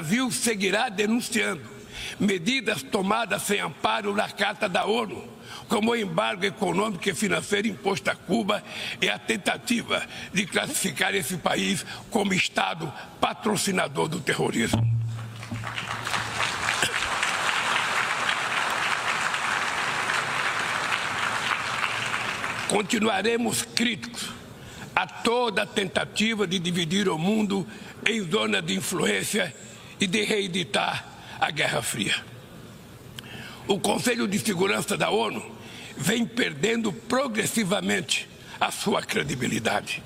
Brasil seguirá denunciando medidas tomadas sem amparo na Carta da ONU, como o embargo econômico e financeiro imposto a Cuba e a tentativa de classificar esse país como Estado patrocinador do terrorismo. Continuaremos críticos a toda tentativa de dividir o mundo em zona de influência e de reeditar a Guerra Fria. O Conselho de Segurança da ONU vem perdendo progressivamente a sua credibilidade.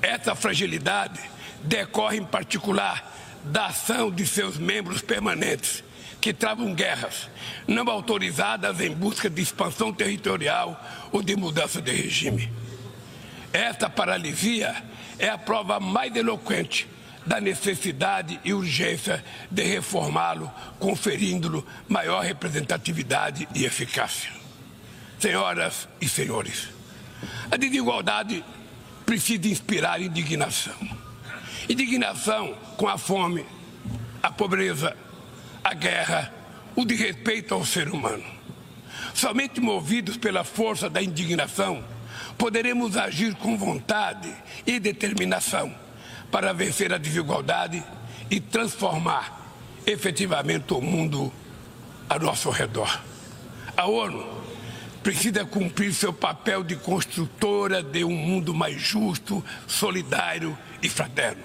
Essa fragilidade decorre, em particular, da ação de seus membros permanentes, que travam guerras não autorizadas em busca de expansão territorial ou de mudança de regime. Esta paralisia é a prova mais eloquente da necessidade e urgência de reformá-lo, conferindo-lhe maior representatividade e eficácia. Senhoras e senhores, a desigualdade precisa inspirar indignação. Indignação com a fome, a pobreza, a guerra, o desrespeito ao ser humano. Somente movidos pela força da indignação, poderemos agir com vontade e determinação para vencer a desigualdade e transformar efetivamente o mundo a nosso redor. A ONU precisa cumprir seu papel de construtora de um mundo mais justo, solidário e fraterno.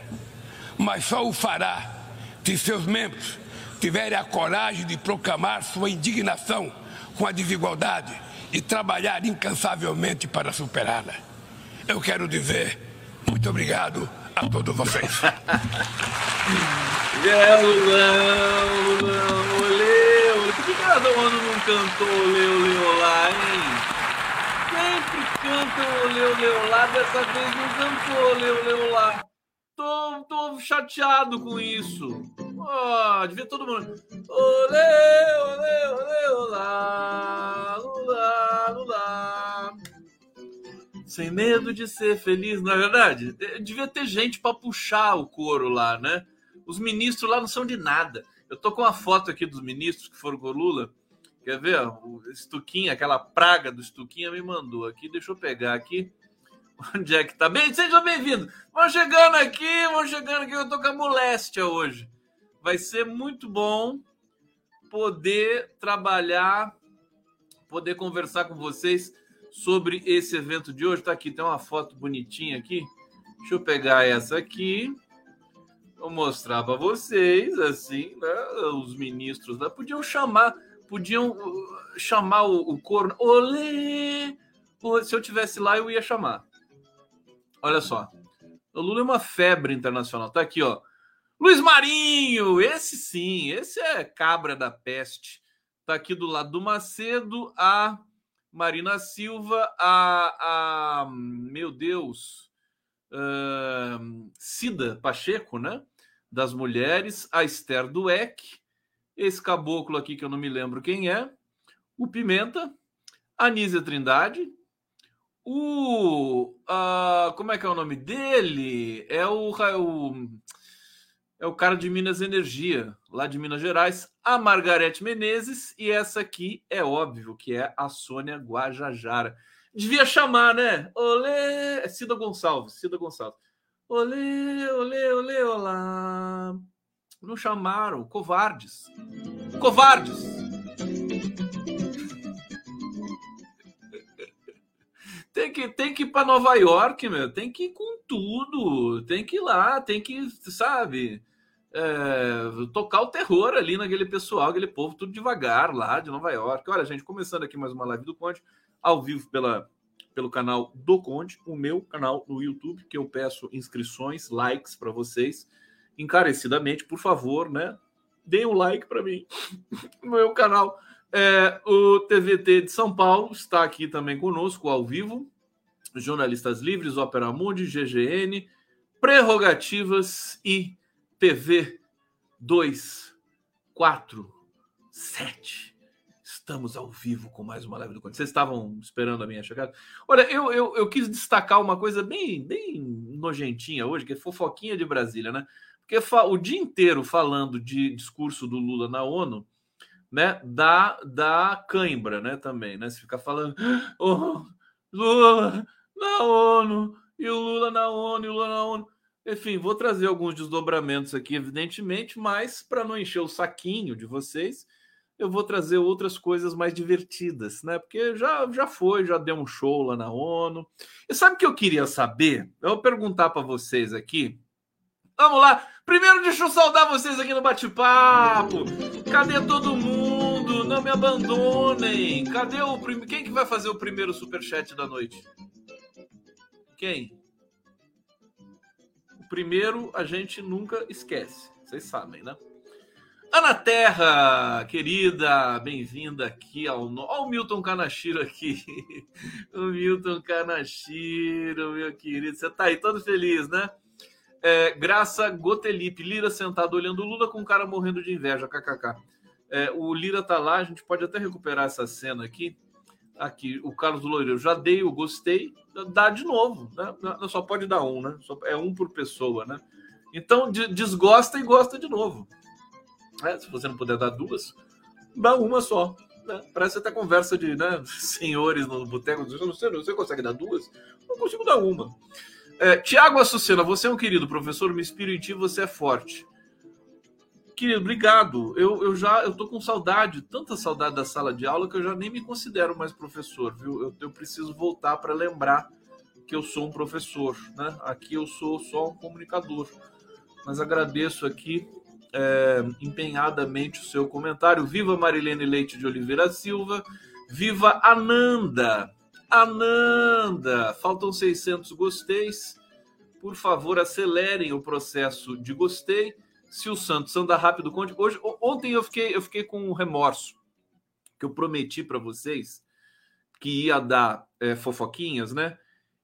Mas só o fará se seus membros tiverem a coragem de proclamar sua indignação com a desigualdade e trabalhar incansavelmente para superá-la. Eu quero dizer muito obrigado a todos vocês. É, Lulão, Lulão, olê. Por que cada ano não cantou olê, olê, olá, hein? Sempre canta olê, olê, olá, dessa vez não cantou olê, olê, olá. Tô, tô chateado com isso. Ó, oh, devia todo mundo. Olê, olê, olê, olá, Sem medo de ser feliz, não é verdade? Devia ter gente para puxar o coro lá, né? Os ministros lá não são de nada. Eu tô com uma foto aqui dos ministros que foram com o Lula. Quer ver? O Estuquinha, aquela praga do Estuquinha me mandou aqui. Deixa eu pegar aqui. Onde é que tá? Bem, sejam bem-vindos. Vão chegando aqui, vão chegando aqui. Eu tô com a moléstia hoje. Vai ser muito bom poder trabalhar, poder conversar com vocês sobre esse evento de hoje. Tá aqui, tem uma foto bonitinha aqui. Deixa eu pegar essa aqui. Vou mostrar para vocês, assim, né? Os ministros né? podiam chamar, podiam uh, chamar o, o coro. Olê! Se eu tivesse lá, eu ia chamar. Olha só. O Lula é uma febre internacional. Tá aqui, ó. Luiz Marinho, esse sim, esse é cabra da peste. Tá aqui do lado do Macedo, a Marina Silva, a, a meu Deus, uh, Cida Pacheco, né? Das mulheres, a Esther Dueck, esse caboclo aqui que eu não me lembro quem é, o Pimenta, a Nízia Trindade, o. Uh, como é que é o nome dele? É o. o é o cara de Minas Energia, lá de Minas Gerais, a Margarete Menezes, e essa aqui é óbvio que é a Sônia Guajajara. Devia chamar, né? Olê! É Cida Gonçalves, Cida Gonçalves. Olê, olê, olê, olá. Não chamaram, covardes. Covardes! Tem que, tem que ir para Nova York, meu. Tem que ir com tudo. Tem que ir lá, tem que, sabe, é, tocar o terror ali naquele pessoal, aquele povo, tudo devagar lá de Nova York. Olha, gente, começando aqui mais uma live do Conde, ao vivo pela, pelo canal do Conde, o meu canal no YouTube, que eu peço inscrições, likes para vocês, encarecidamente, por favor, né? Deem um like para mim no meu canal. É, o TVT de São Paulo está aqui também conosco, ao vivo. Jornalistas Livres, Opera Mundi, GGN, Prerrogativas e TV 247. Estamos ao vivo com mais uma live do Conde. Vocês estavam esperando a minha chegada? Olha, eu, eu, eu quis destacar uma coisa bem, bem nojentinha hoje, que é fofoquinha de Brasília, né? Porque o dia inteiro falando de discurso do Lula na ONU, né, da, da cãibra, né, também, né? Se ficar falando, oh, Lula na ONU, e o Lula na ONU, e o Lula na ONU. Enfim, vou trazer alguns desdobramentos aqui, evidentemente, mas para não encher o saquinho de vocês, eu vou trazer outras coisas mais divertidas, né? Porque já, já foi, já deu um show lá na ONU. E sabe o que eu queria saber? Eu vou perguntar para vocês aqui. Vamos lá. Primeiro, deixa eu saudar vocês aqui no bate-papo. Cadê todo mundo? Não me abandonem. Cadê o primeiro? Quem que vai fazer o primeiro super chat da noite? Quem? O primeiro a gente nunca esquece. Vocês sabem, né? Ana Terra, querida, bem-vinda aqui ao. Olha o Milton Canachiro aqui. o Milton Canachiro, meu querido. Você tá aí todo feliz, né? É, Graça Gotelipe, Lira sentado olhando Lula com o cara morrendo de inveja, kkk. É, o Lira tá lá, a gente pode até recuperar essa cena aqui. Aqui, o Carlos Loureiro, já dei o gostei, dá de novo, né? Só pode dar um, né? Só, é um por pessoa, né? Então, de, desgosta e gosta de novo. É, se você não puder dar duas, dá uma só. Né? Parece até conversa de né, senhores no boteco. Você, você consegue dar duas? Não consigo dar uma. É, Tiago Açucena, você é um querido professor, me inspiro em ti, você é forte. Querido, obrigado. Eu, eu já eu tô com saudade, tanta saudade da sala de aula que eu já nem me considero mais professor, viu? Eu, eu preciso voltar para lembrar que eu sou um professor, né? Aqui eu sou só um comunicador. Mas agradeço aqui é, empenhadamente o seu comentário. Viva Marilene Leite de Oliveira Silva. Viva Ananda. Ananda. Faltam 600 gosteis. Por favor, acelerem o processo de gostei se o Santos anda rápido, conte. Hoje, ontem eu fiquei, eu fiquei com um remorso que eu prometi para vocês que ia dar é, fofoquinhas, né?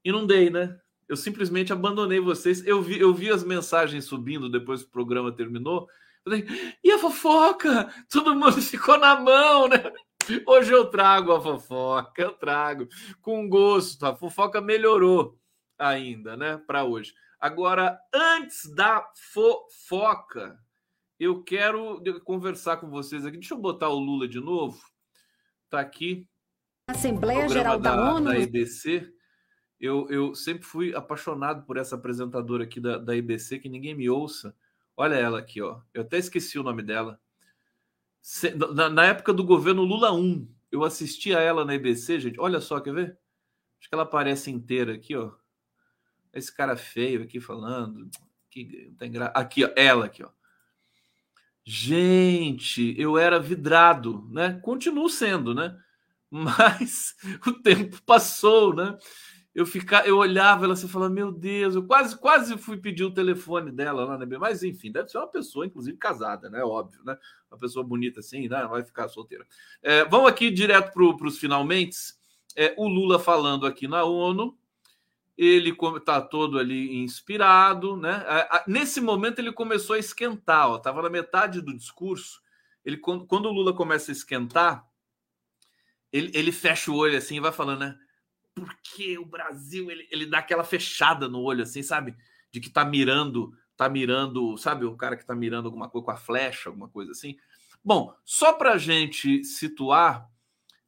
E não dei, né? Eu simplesmente abandonei vocês. Eu vi, eu vi as mensagens subindo depois que o programa terminou. Falei, e a fofoca? Todo mundo ficou na mão, né? Hoje eu trago a fofoca, eu trago com gosto. A fofoca melhorou ainda, né? Para hoje. Agora, antes da fofoca, eu quero conversar com vocês aqui. Deixa eu botar o Lula de novo. Tá aqui. Assembleia Geral da, da ONU. Da EBC. Eu, eu sempre fui apaixonado por essa apresentadora aqui da, da EBC, que ninguém me ouça. Olha ela aqui, ó. Eu até esqueci o nome dela. Na, na época do governo Lula 1, eu assisti a ela na EBC, gente. Olha só, quer ver? Acho que ela aparece inteira aqui, ó. Esse cara feio aqui falando. Que tem gra... Aqui, ó, ela aqui, ó. Gente, eu era vidrado, né? Continuo sendo, né? Mas o tempo passou, né? Eu ficar, eu olhava ela assim, falando, meu Deus, eu quase, quase fui pedir o telefone dela lá na né? Mas enfim, deve ser uma pessoa, inclusive casada, né? Óbvio, né? Uma pessoa bonita assim, né? Vai ficar solteira. É, vamos aqui direto para os finalmente. É, o Lula falando aqui na ONU, ele está todo ali inspirado, né? Nesse momento ele começou a esquentar, estava na metade do discurso. Ele quando, quando, o Lula começa a esquentar, ele, ele fecha o olho assim e vai falando, né? Porque o Brasil ele, ele dá aquela fechada no olho, assim, sabe? De que está mirando tá mirando, sabe, o cara que tá mirando alguma coisa com a flecha, alguma coisa assim. Bom, só para gente situar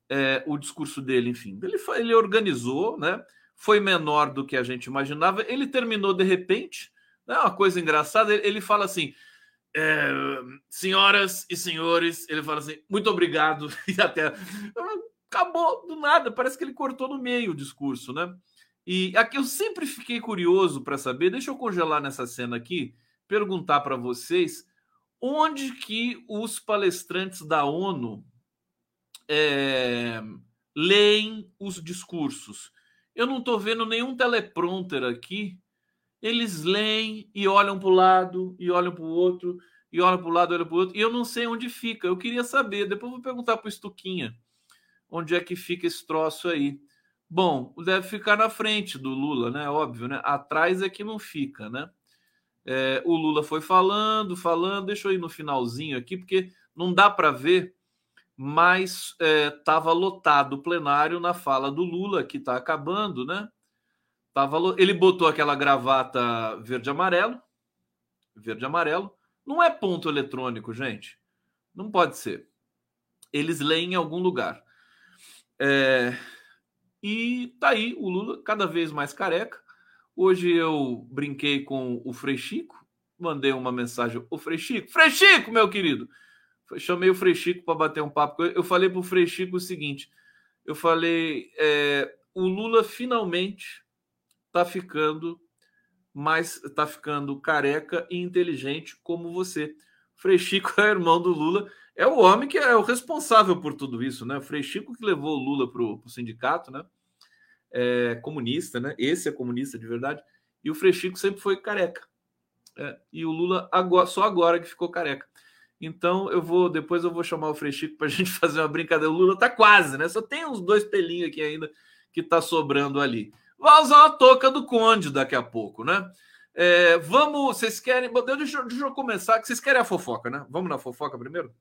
é, o discurso dele, enfim, ele, ele organizou, né? Foi menor do que a gente imaginava. Ele terminou de repente, né, uma coisa engraçada. Ele fala assim: é, senhoras e senhores, ele fala assim, muito obrigado e até acabou do nada. Parece que ele cortou no meio o discurso, né? E aqui eu sempre fiquei curioso para saber. Deixa eu congelar nessa cena aqui, perguntar para vocês onde que os palestrantes da ONU é, leem os discursos. Eu não estou vendo nenhum teleprompter aqui. Eles leem e olham para o lado, e olham para o outro, e olham para o lado, olham para o outro, e eu não sei onde fica. Eu queria saber. Depois vou perguntar para o Estuquinha onde é que fica esse troço aí. Bom, deve ficar na frente do Lula, né? Óbvio, né? Atrás é que não fica, né? É, o Lula foi falando, falando. Deixa eu ir no finalzinho aqui, porque não dá para ver, mas estava é, lotado o plenário na fala do Lula, que está acabando, né? Tava, ele botou aquela gravata verde-amarelo, verde-amarelo. Não é ponto eletrônico, gente. Não pode ser. Eles leem em algum lugar. É, e tá aí o Lula cada vez mais careca. Hoje eu brinquei com o Frei Chico, mandei uma mensagem, o Frei Chico, Frei Chico, meu querido. Chamei o Frei Chico para bater um papo. Eu falei para o Frei Chico o seguinte: eu falei, é, o Lula finalmente está ficando mais, está ficando careca e inteligente como você. Frei Chico é irmão do Lula, é o homem que é o responsável por tudo isso, né? O Frei Chico que levou o Lula para o sindicato, né? É, comunista, né? Esse é comunista de verdade. E o Frei Chico sempre foi careca. É, e o Lula agora, só agora que ficou careca. Então eu vou depois eu vou chamar o Frei Chico para a gente fazer uma brincadeira. O Lula tá quase, né? Só tem uns dois pelinhos aqui ainda que tá sobrando ali. Vai usar uma touca do Conde daqui a pouco, né? É, vamos, vocês querem. Deixa, deixa eu começar, vocês querem a fofoca, né? Vamos na fofoca primeiro?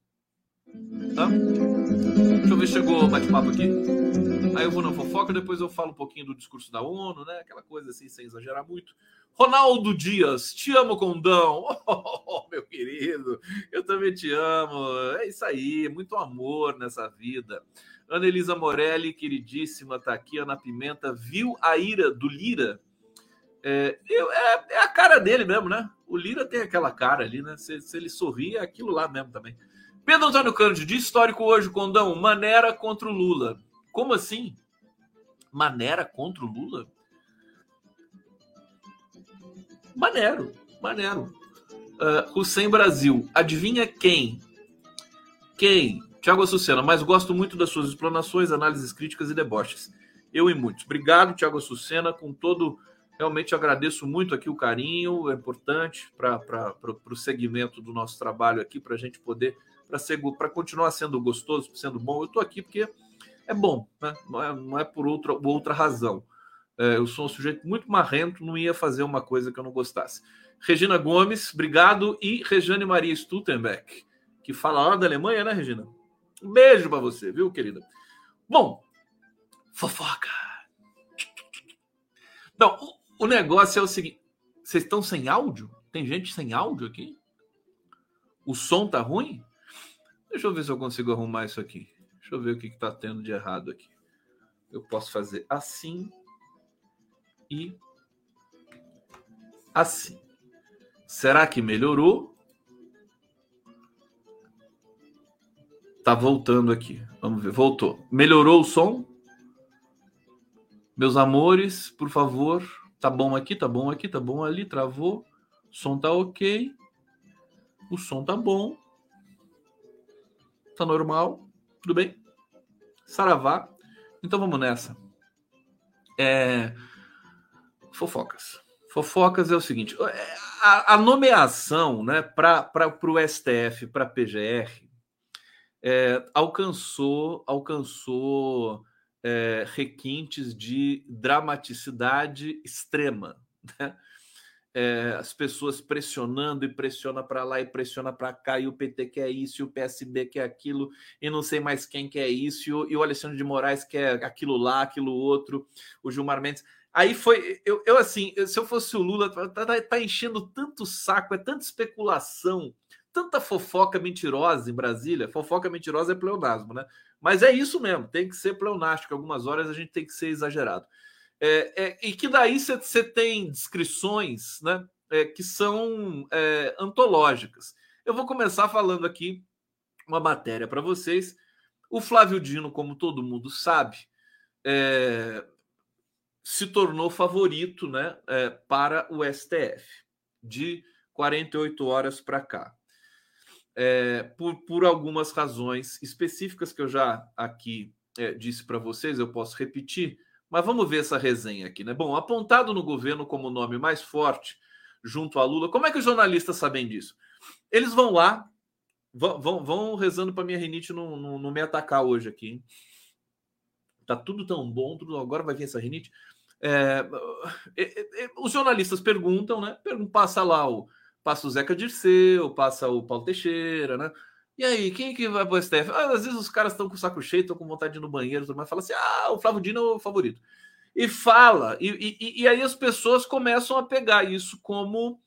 Tá? Deixa eu ver se chegou o bate-papo aqui. Aí eu vou na fofoca, depois eu falo um pouquinho do discurso da ONU, né? Aquela coisa assim, sem exagerar muito. Ronaldo Dias, te amo, Condão. Oh, meu querido, eu também te amo. É isso aí, muito amor nessa vida. Ana Elisa Morelli, queridíssima, tá aqui. Ana Pimenta, viu a ira do Lira? É, é, é, a cara dele mesmo, né? O Lira tem aquela cara ali, né? Se, se ele sorrir, é aquilo lá mesmo também. Pedro Antônio Cândido, de histórico hoje, Condão, Manera contra o Lula. Como assim? Manera contra o Lula? Manero, Manero. Uh, Hussein Brasil, adivinha quem? Quem? Tiago Açucena, mas gosto muito das suas explanações, análises críticas e deboches. Eu e muitos. Obrigado, Tiago Açucena, com todo. Realmente agradeço muito aqui o carinho, é importante para o segmento do nosso trabalho aqui, para a gente poder para continuar sendo gostoso, sendo bom. Eu estou aqui porque é bom, né? não, é, não é por outra, outra razão. É, eu sou um sujeito muito marrento, não ia fazer uma coisa que eu não gostasse. Regina Gomes, obrigado. E Regiane Maria Stuttenbeck, que fala lá da Alemanha, né, Regina? Um beijo para você, viu, querida? Bom, fofoca. Não, o, negócio é o seguinte: vocês estão sem áudio? Tem gente sem áudio aqui? O som tá ruim? Deixa eu ver se eu consigo arrumar isso aqui. Deixa eu ver o que está tendo de errado aqui. Eu posso fazer assim e assim. Será que melhorou? Tá voltando aqui. Vamos ver. Voltou. Melhorou o som? Meus amores, por favor. Tá bom aqui, tá bom aqui, tá bom ali, travou. O som tá ok. O som tá bom. Tá normal? Tudo bem? Saravá. Então vamos nessa. É... Fofocas. Fofocas é o seguinte: é, a, a nomeação né, para o STF, para a PGR, é, alcançou, alcançou é, requintes de dramaticidade extrema. Né? é, as pessoas pressionando e pressiona para lá e pressiona para cá, e o PT quer isso, e o PSB quer aquilo, e não sei mais quem quer isso, e o, e o Alexandre de Moraes quer aquilo lá, aquilo outro, o Gilmar Mendes. Aí foi, eu, eu assim, se eu fosse o Lula, tá, tá, tá enchendo tanto saco, é tanta especulação, tanta fofoca mentirosa em Brasília. Fofoca mentirosa é pleonasmo, né? Mas é isso mesmo, tem que ser pleonástico. Algumas horas a gente tem que ser exagerado. É, é, e que daí você tem descrições né, é, que são é, antológicas. Eu vou começar falando aqui uma matéria para vocês. O Flávio Dino, como todo mundo sabe, é, se tornou favorito né, é, para o STF de 48 horas para cá. É, por, por algumas razões específicas que eu já aqui é, disse para vocês, eu posso repetir, mas vamos ver essa resenha aqui, né? Bom, apontado no governo como o nome mais forte junto a Lula, como é que os jornalistas sabem disso? Eles vão lá, vão, vão, vão rezando para minha rinite não, não, não, me atacar hoje aqui. Hein? Tá tudo tão bom, tudo, agora vai vir essa rinite. É, é, é, os jornalistas perguntam, né? Passa lá o passa o Zeca Dirceu, passa o Paulo Teixeira, né? E aí, quem que vai pro STF? Ah, às vezes os caras estão com o saco cheio, estão com vontade de ir no banheiro, mas fala assim: ah, o Flávio Dino é o favorito. E fala, e, e, e aí as pessoas começam a pegar isso como,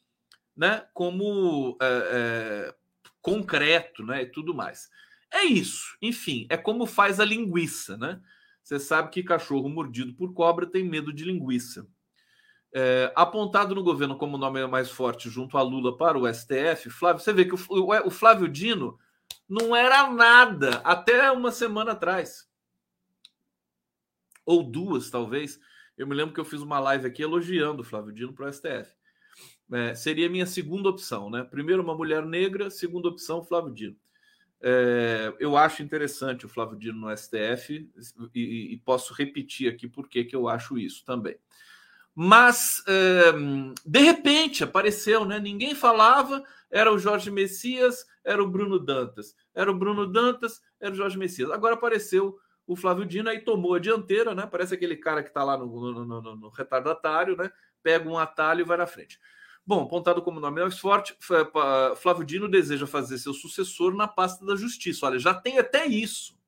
né, como é, é, concreto, né, e tudo mais. É isso, enfim, é como faz a linguiça, né? Você sabe que cachorro mordido por cobra tem medo de linguiça. É, apontado no governo como nome mais forte junto a Lula para o STF, Flávio, você vê que o, o Flávio Dino não era nada até uma semana atrás. Ou duas, talvez. Eu me lembro que eu fiz uma live aqui elogiando o Flávio Dino para o STF. É, seria minha segunda opção, né? Primeiro, uma mulher negra, segunda opção, Flávio Dino. É, eu acho interessante o Flávio Dino no STF e, e posso repetir aqui por que eu acho isso também. Mas é, de repente apareceu, né? Ninguém falava, era o Jorge Messias, era o Bruno Dantas, era o Bruno Dantas, era o Jorge Messias. Agora apareceu o Flávio Dino aí tomou a dianteira, né? Parece aquele cara que está lá no, no, no, no retardatário, né? Pega um atalho e vai na frente. Bom, apontado como nome mais forte, Flávio Dino deseja fazer seu sucessor na pasta da Justiça. Olha, já tem até isso.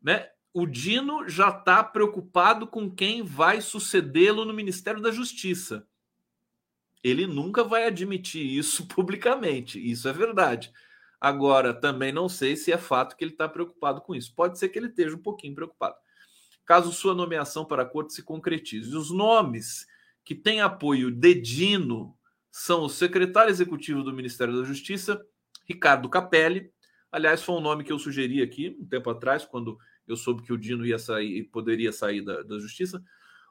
Né? O Dino já está preocupado com quem vai sucedê-lo no Ministério da Justiça. Ele nunca vai admitir isso publicamente. Isso é verdade. Agora, também não sei se é fato que ele está preocupado com isso. Pode ser que ele esteja um pouquinho preocupado. Caso sua nomeação para a corte se concretize. Os nomes que tem apoio de Dino são o secretário executivo do Ministério da Justiça, Ricardo Capelli. Aliás, foi um nome que eu sugeri aqui um tempo atrás, quando eu soube que o Dino ia sair e poderia sair da, da Justiça.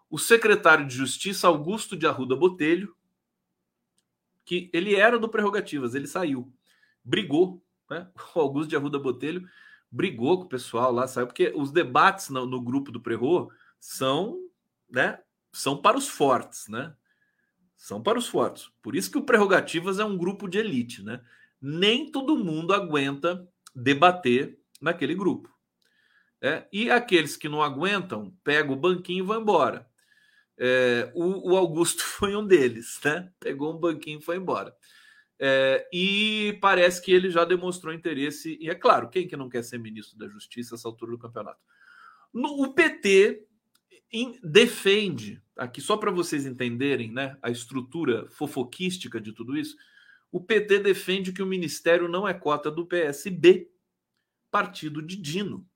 O secretário de Justiça, Augusto de Arruda Botelho, que ele era do Prerrogativas, ele saiu, brigou, né? O Augusto de Arruda Botelho brigou com o pessoal lá, saiu, porque os debates no, no grupo do Prerro são, né, são para os fortes, né? São para os fortes. Por isso que o Prerrogativas é um grupo de elite, né? Nem todo mundo aguenta debater naquele grupo. É, e aqueles que não aguentam, pegam o banquinho e vão embora. É, o, o, Augusto foi um deles, né? Pegou um banquinho e foi embora. É, e parece que ele já demonstrou interesse, e é claro, quem que não quer ser ministro da Justiça essa altura do campeonato? No, o PT defende, aqui só para vocês entenderem né, a estrutura fofoquística de tudo isso, o PT defende que o ministério não é cota do PSB, partido de Dino,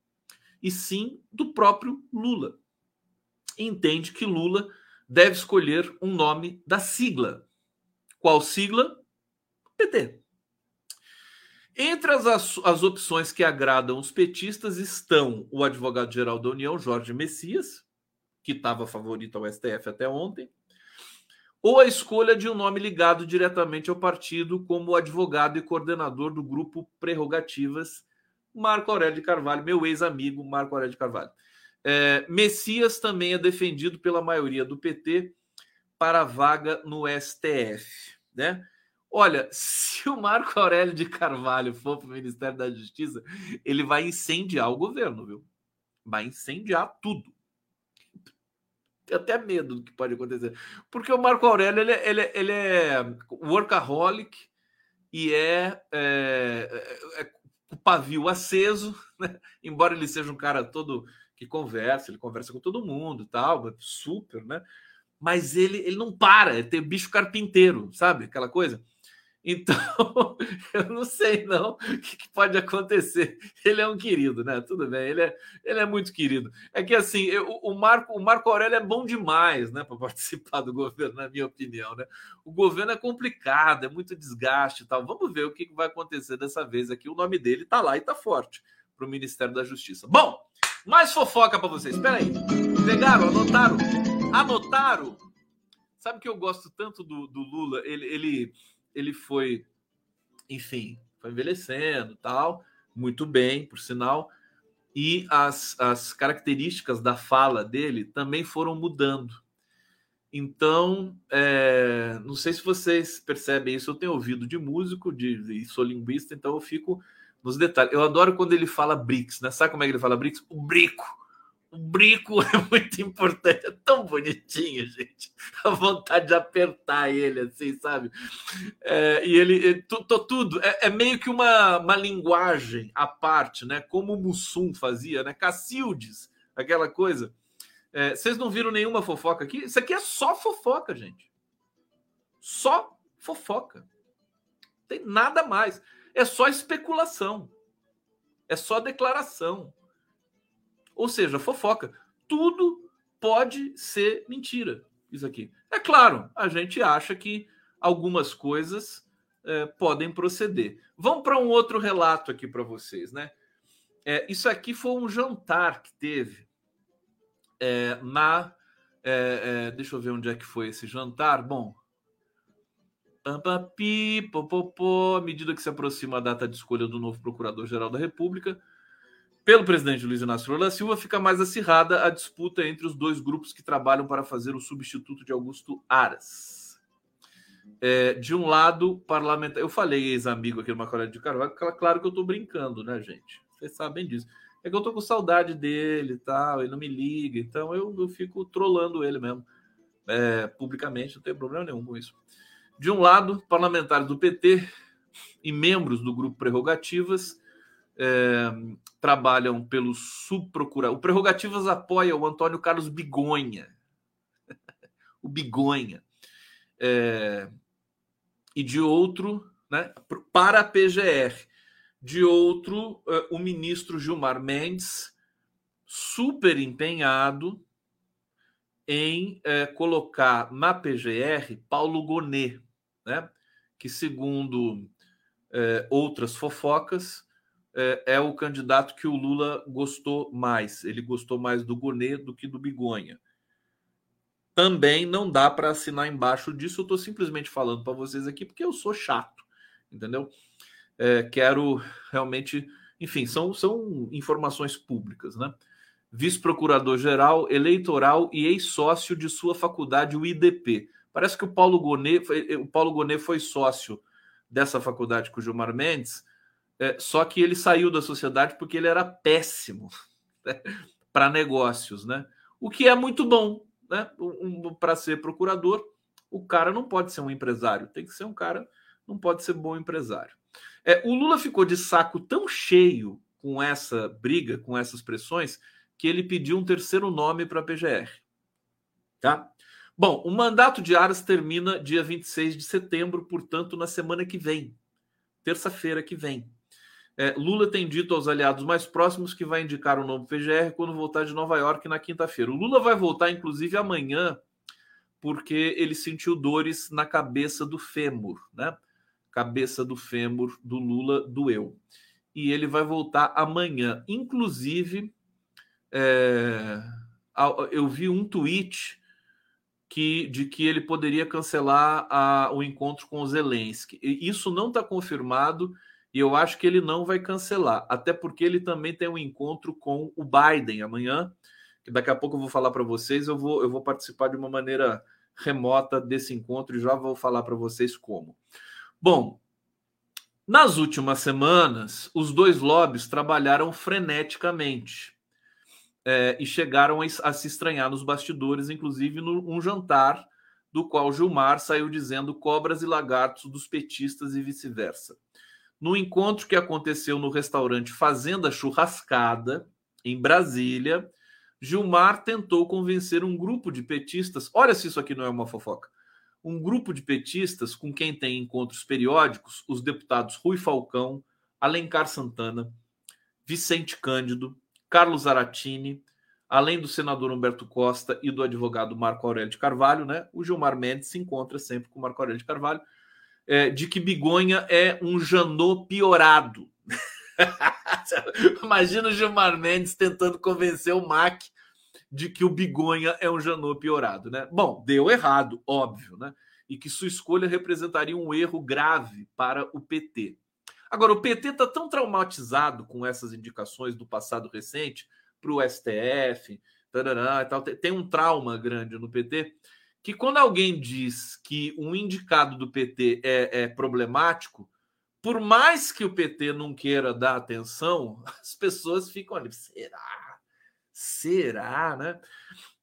e sim do próprio Lula. Entende que Lula deve escolher um nome da sigla. Qual sigla? PT. Entre as, as opções que agradam os petistas estão o advogado-geral da União, Jorge Messias, que estava favorito ao STF até ontem, ou a escolha de um nome ligado diretamente ao partido como advogado e coordenador do grupo Prerrogativas, Marco Aurélio de Carvalho, meu ex-amigo Marco Aurélio de Carvalho. É, Messias também é defendido pela maioria do PT para a vaga no STF, né? Olha, se o Marco Aurélio de Carvalho for para o Ministério da Justiça, ele vai incendiar o governo, viu? Vai incendiar tudo até medo do que pode acontecer. Porque o Marco Aurélio ele, é, ele, é, ele é workaholic e é, é, é, é o pavio aceso, né? embora ele seja um cara todo que conversa, ele conversa com todo mundo, tal, super, né? Mas ele, ele não para, é ter bicho carpinteiro, sabe? Aquela coisa. Então, eu não sei não o que, que, pode acontecer. Ele é um querido, né? Tudo bem, ele é, ele é muito querido. É que assim, eu, o, Marco, o Marco Aurélio é bom demais, né, para participar do governo, na minha opinião, né? O governo é complicado, é muito desgaste e tal. Vamos ver o que, que vai acontecer dessa vez aqui. O nome dele tá lá e tá forte para o Ministério da Justiça. Bom, mais fofoca para vocês. Espera aí. Pegaram, anotaram? Anotaram? Sabe que eu gosto tanto do, do Lula? Ele, ele ele foi, enfim, foi envelhecendo tal, muito bem, por sinal, e as, as características da fala dele também foram mudando. Então, é, não sei se vocês percebem isso, eu tenho ouvido de músico, de, de sou linguista, então eu fico nos detalhes. Eu adoro quando ele fala BRICS, né? Sabe como é que ele fala BRICS? O brico o brinco é muito importante, é tão bonitinho, gente. A vontade de apertar ele, assim, sabe? É, e ele, tu, tudo, é, é, meio que uma, uma linguagem à parte, né? Como o Mussum fazia, né? Cacildes, aquela coisa. É, vocês não viram nenhuma fofoca aqui? Isso aqui é só fofoca, gente. Só fofoca. Não tem nada mais. É só especulação. É só declaração ou seja, fofoca. Tudo pode ser mentira. Isso aqui. É claro, a gente acha que algumas coisas é, podem proceder. Vamos para um outro relato aqui para vocês, né? É, isso aqui foi um jantar que teve é, na. É, é, deixa eu ver onde é que foi esse jantar. Bom, Pampapi, popopó, à medida que se aproxima a data de escolha do novo Procurador-Geral da República, pelo presidente Luiz Inácio Lula Silva, fica mais acirrada a disputa entre os dois grupos que trabalham para fazer o substituto de Augusto Aras. É, de um lado, parlamentar. Eu falei ex-amigo aqui no Macaulay de Carvalho, claro que eu estou brincando, né, gente? Vocês sabem disso. É que eu estou com saudade dele e tal, ele não me liga, então eu, eu fico trolando ele mesmo, é, publicamente, não tem problema nenhum com isso. De um lado, parlamentares do PT e membros do grupo Prerrogativas é, trabalham pelo subprocurador. O Prerrogativas apoia o Antônio Carlos Bigonha. o Bigonha. É, e de outro, né, para a PGR. De outro, é, o ministro Gilmar Mendes, super empenhado em é, colocar na PGR Paulo Gonet, né, que, segundo é, outras fofocas, é, é, o candidato que o Lula gostou mais. Ele gostou mais do Gonet do que do Bigonha. Também não dá para assinar embaixo disso. Eu estou simplesmente falando para vocês aqui porque eu sou chato, entendeu? É, quero realmente, enfim, são, são informações públicas, né? Vice-procurador-geral, eleitoral e ex-sócio de sua faculdade, o IDP. Parece que o Paulo Gonet, o Paulo Gonet foi sócio dessa faculdade com o Gilmar Mendes é, só que ele saiu da sociedade porque ele era péssimo né, para negócios, né? O que é muito bom, né? Um, para ser procurador, o cara não pode ser um empresário, tem que ser um cara, não pode ser bom empresário. É, o Lula ficou de saco tão cheio com essa briga, com essas pressões, que ele pediu um terceiro nome para a PGR. Tá? Bom, o mandato de Aras termina dia 26 de setembro, portanto, na semana que vem, terça-feira que vem. É, Lula tem dito aos aliados mais próximos que vai indicar o novo PGR quando voltar de Nova York na quinta-feira. O Lula vai voltar, inclusive, amanhã, porque ele sentiu dores na cabeça do fêmur, né? Cabeça do fêmur do Lula doeu. E ele vai voltar amanhã. Inclusive, é, eu vi um tweet que, de que ele poderia cancelar a, o encontro com o Zelensky. Isso não está confirmado e eu acho que ele não vai cancelar, até porque ele também tem um encontro com o Biden amanhã, que daqui a pouco eu vou falar para vocês, eu vou, eu vou participar de uma maneira remota desse encontro e já vou falar para vocês como. Bom, nas últimas semanas, os dois lobbies trabalharam freneticamente é, e chegaram a, a, se estranhar nos bastidores, inclusive num jantar do qual Gilmar saiu dizendo cobras e lagartos dos petistas e vice-versa no encontro que aconteceu no restaurante Fazenda Churrascada, em Brasília, Gilmar tentou convencer um grupo de petistas. Olha se isso aqui não é uma fofoca. Um grupo de petistas com quem tem encontros periódicos, os deputados Rui Falcão, Alencar Santana, Vicente Cândido, Carlos Aratini, além do senador Humberto Costa e do advogado Marco Aurélio de Carvalho, né? O Gilmar Mendes se encontra sempre com o Marco Aurélio de Carvalho, é, de que Bigonha é um Janot piorado. Imagina o Gilmar Mendes tentando convencer o Mac de que o Bigonha é um Janot piorado, né? Bom, deu errado, óbvio, né? E que sua escolha representaria um erro grave para o PT. Agora, o PT está tão traumatizado com essas indicações do passado recente para o STF, tarará, tal, tem um trauma grande no PT, que quando alguém diz que um indicado do PT é, é problemático, por mais que o PT não queira dar atenção, as pessoas ficam ali, será? Será, né?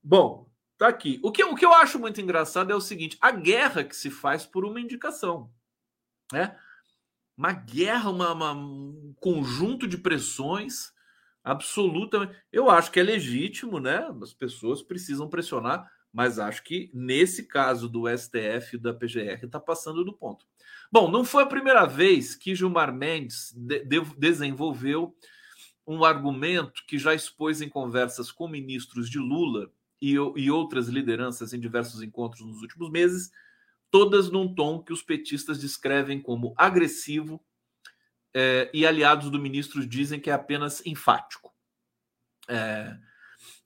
Bom, tá aqui. O que, o que eu acho muito engraçado é o seguinte: a guerra que se faz por uma indicação, né? Uma guerra, uma, uma um conjunto de pressões absolutamente. Eu acho que é legítimo, né? As pessoas precisam pressionar, mas acho que nesse caso do STF e da PGR está passando do ponto. Bom, não foi a primeira vez que Gilmar Mendes de desenvolveu um argumento que já expôs em conversas com ministros de Lula e, e outras lideranças em diversos encontros nos últimos meses, todas num tom que os petistas descrevem como agressivo é, e aliados do ministro dizem que é apenas enfático. É,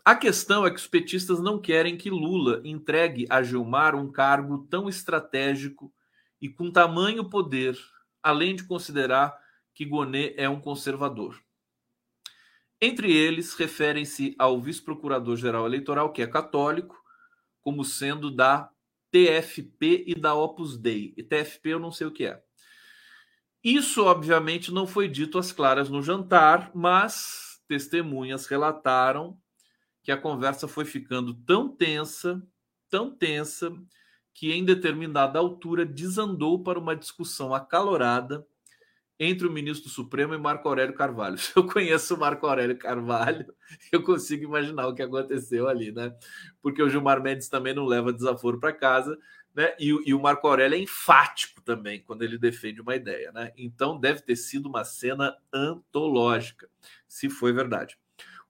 a questão é que os petistas não querem que Lula entregue a Gilmar um cargo tão estratégico e com tamanho poder, além de considerar que Gonet é um conservador. Entre eles, referem-se ao vice-procurador-geral eleitoral, que é católico, como sendo da TFP e da Opus Dei. E TFP eu não sei o que é. Isso, obviamente, não foi dito às claras no jantar, mas testemunhas relataram que a conversa foi ficando tão tensa, tão tensa, que em determinada altura desandou para uma discussão acalorada entre o ministro Supremo e Marco Aurélio Carvalho. Se eu conheço o Marco Aurélio Carvalho, eu consigo imaginar o que aconteceu ali, né? Porque o Gilmar Mendes também não leva desaforo para casa, né? E, e, o Marco Aurélio é enfático também quando ele defende uma ideia, né? Então deve ter sido uma cena antológica, se foi verdade.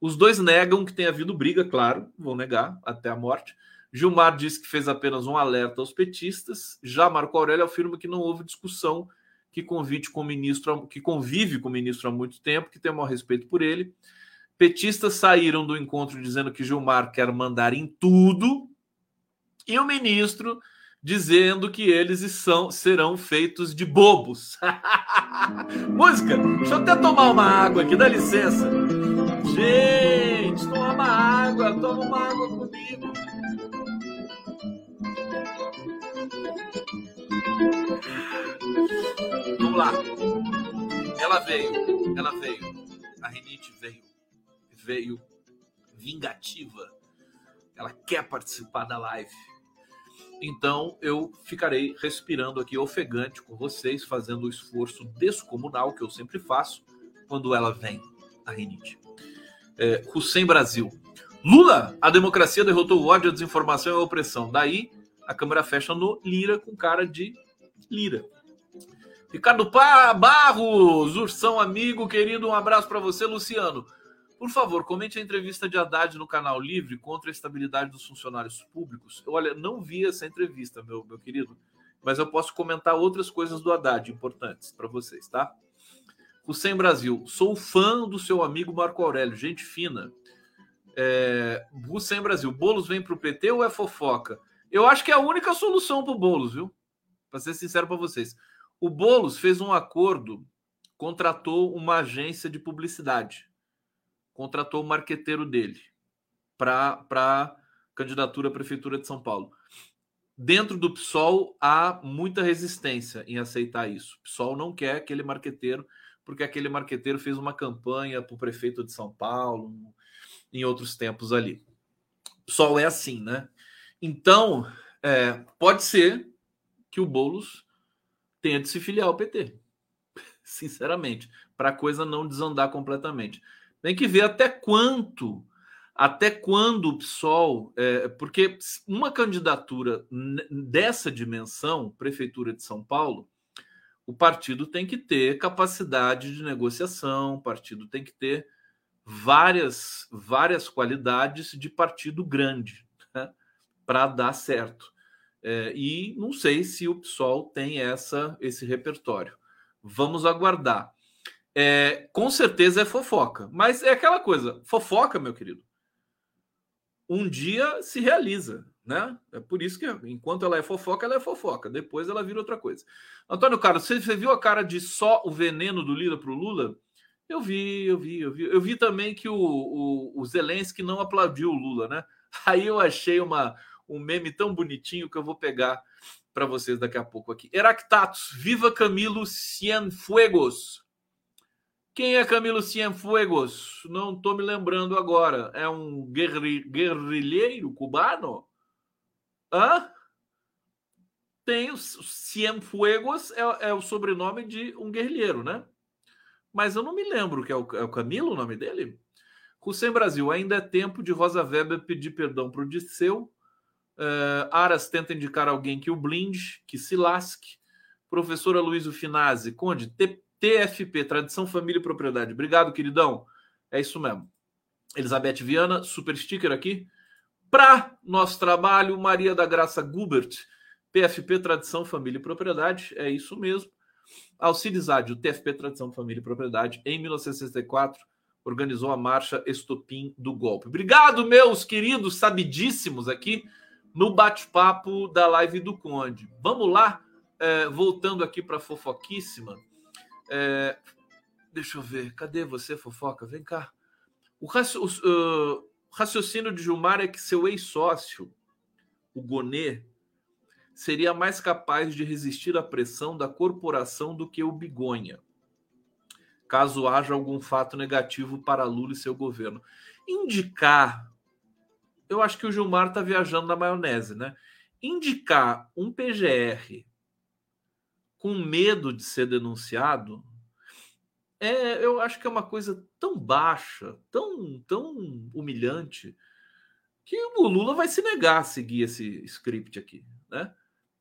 Os dois negam que tenha havido briga, claro, vão negar até a morte. Gilmar disse que fez apenas um alerta aos petistas. Já Marco Aurélio afirma que não houve discussão, que convite com o ministro, que convive com o ministro há muito tempo, que tem o maior respeito por ele. Petistas saíram do encontro dizendo que Gilmar quer mandar em tudo, e o ministro dizendo que eles são, serão feitos de bobos. Música, deixa eu até tomar uma água aqui, dá licença. Gente, toma água, toma uma água comigo. Vamos lá. Ela veio, ela veio. A rinite veio. Veio vingativa. Ela quer participar da live. Então eu ficarei respirando aqui ofegante com vocês, fazendo o esforço descomunal que eu sempre faço quando ela vem, a rinite. É, Hussein Brasil. Lula, a democracia derrotou o ódio, a desinformação e a opressão. Daí a câmera fecha no Lira com cara de Lira. Ricardo Barros, Ursão amigo, querido, um abraço para você, Luciano. Por favor, comente a entrevista de Haddad no canal Livre contra a estabilidade dos funcionários públicos. Eu, olha, não vi essa entrevista, meu, meu querido, mas eu posso comentar outras coisas do Haddad importantes para vocês, tá? Hussein Brasil, sou fã do seu amigo Marco Aurélio, gente fina. É, Hussein Brasil, Bolos vem para o PT ou é fofoca? Eu acho que é a única solução para o Boulos, viu? Para ser sincero para vocês. O Boulos fez um acordo, contratou uma agência de publicidade, contratou o marqueteiro dele para candidatura à Prefeitura de São Paulo. Dentro do PSOL há muita resistência em aceitar isso. O PSOL não quer aquele marqueteiro, porque aquele marqueteiro fez uma campanha para o prefeito de São Paulo em outros tempos ali. O PSOL é assim, né? Então, é, pode ser que o Boulos tenha de se filiar ao PT. Sinceramente, para a coisa não desandar completamente. Tem que ver até quanto até quando o PSOL. É, porque uma candidatura dessa dimensão, Prefeitura de São Paulo, o partido tem que ter capacidade de negociação, o partido tem que ter várias, várias qualidades de partido grande né, para dar certo. É, e não sei se o PSOL tem essa, esse repertório. Vamos aguardar. É, com certeza é fofoca, mas é aquela coisa: fofoca, meu querido, um dia se realiza, né? É por isso que, enquanto ela é fofoca, ela é fofoca, depois ela vira outra coisa. Antônio Carlos, você, viu a cara de só o veneno do Lula para o Lula? Eu vi, eu vi, eu vi. Eu vi também que o, o, o Zelensky não aplaudiu o Lula, né? Aí eu achei uma, um meme tão bonitinho que eu vou pegar para vocês daqui a pouco aqui. Heractatus, viva Camilo Cienfuegos. Quem é Camilo Cienfuegos? Não estou me lembrando agora. É um guerri guerrilheiro cubano? Hã? Tem o Cienfuegos, é, é, o sobrenome de um guerrilheiro, né? Mas eu não me lembro que é o, é o Camilo o nome dele. Hussein Brasil, ainda é tempo de Rosa Weber pedir perdão para o Disseu. Uh, Aras tenta indicar alguém que o blinde, que se lasque. Professora Luísa Finazzi, Conde, TFP, Tradição, Família e Propriedade. Obrigado, queridão. É isso mesmo. Elizabeth Viana, super sticker aqui. Para nosso trabalho, Maria da Graça Gubert, PFP, Tradição, Família e Propriedade. É isso mesmo. Alcides Ádio, TFP, Tradição, Família e Propriedade, em 1964, organizou a marcha Estopim do Golpe. Obrigado, meus queridos sabidíssimos aqui no bate-papo da live do Conde. Vamos lá, é, voltando aqui para a fofoquíssima. É, deixa eu ver, cadê você, fofoca? Vem cá. O, raci o uh, raciocínio de Gilmar é que seu ex-sócio, o Gonê, seria mais capaz de resistir à pressão da corporação do que o Bigonha, caso haja algum fato negativo para Lula e seu governo. Indicar, eu acho que o Gilmar está viajando na maionese, né? Indicar um PGR com medo de ser denunciado, é, eu acho que é uma coisa tão baixa, tão, tão humilhante, que o Lula vai se negar a seguir esse script aqui, né?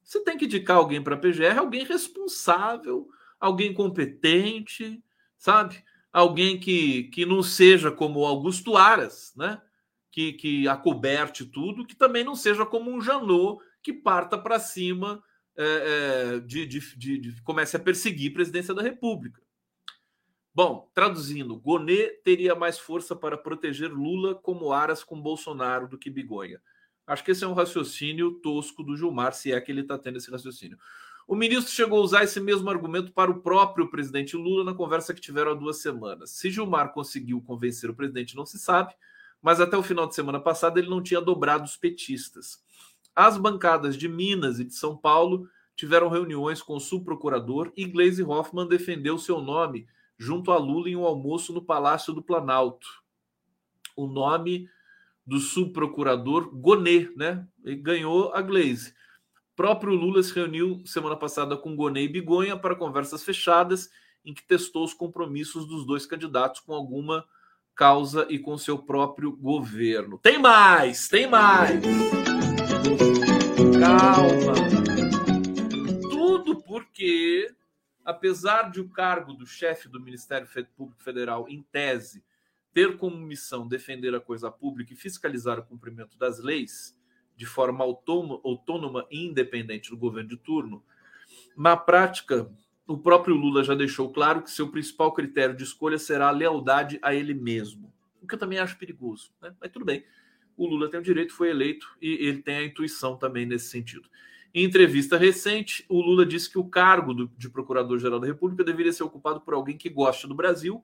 Você tem que indicar alguém para a PGR, alguém responsável, alguém competente, sabe? Alguém que, que não seja como Augusto Aras, né? Que, que acoberte tudo, que também não seja como um Janot que parta para cima é, é, de, de, de, de, comece a perseguir a presidência da República. Bom, traduzindo, Gonê teria mais força para proteger Lula como Aras com Bolsonaro do que Bigonha. Acho que esse é um raciocínio tosco do Gilmar, se é que ele está tendo esse raciocínio. O ministro chegou a usar esse mesmo argumento para o próprio presidente Lula na conversa que tiveram há duas semanas. Se Gilmar conseguiu convencer o presidente, não se sabe, mas até o final de semana passada ele não tinha dobrado os petistas. As bancadas de Minas e de São Paulo tiveram reuniões com o subprocurador e Gleisi Hoffmann defendeu seu nome junto a Lula em um almoço no Palácio do Planalto. O nome do subprocurador Gonê, né? E ganhou a Gleisi. Próprio Lula se reuniu semana passada com Gonê e Bigonha para conversas fechadas, em que testou os compromissos dos dois candidatos com alguma causa e com seu próprio governo. Tem mais, tem mais. Calma. Tudo porque, apesar de o cargo do chefe do Ministério Público Federal, em tese, ter como missão defender a coisa pública e fiscalizar o cumprimento das leis de forma autônoma e independente do governo de turno, na prática, o próprio Lula já deixou claro que seu principal critério de escolha será a lealdade a ele mesmo, o que eu também acho perigoso, né? mas tudo bem o Lula tem o direito, foi eleito e ele tem a intuição também nesse sentido. Em entrevista recente, o Lula disse que o cargo do, de Procurador-Geral da República deveria ser ocupado por alguém que goste do Brasil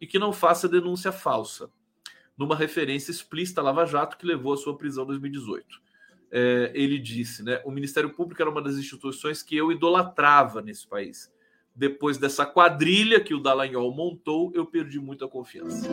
e que não faça denúncia falsa, numa referência explícita à Lava Jato que levou à sua prisão em 2018. É, ele disse, né? O Ministério Público era uma das instituições que eu idolatrava nesse país. Depois dessa quadrilha que o Dallagnol montou, eu perdi muita confiança.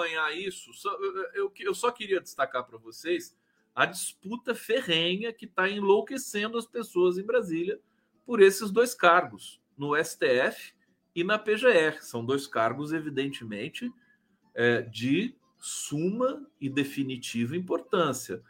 Acompanhar isso, só, eu, eu, só queria destacar para vocês a disputa ferrenha que está enlouquecendo as pessoas em Brasília por esses dois cargos, no STF e na PGR. São dois cargos, evidentemente, é, de suma e definitiva importância.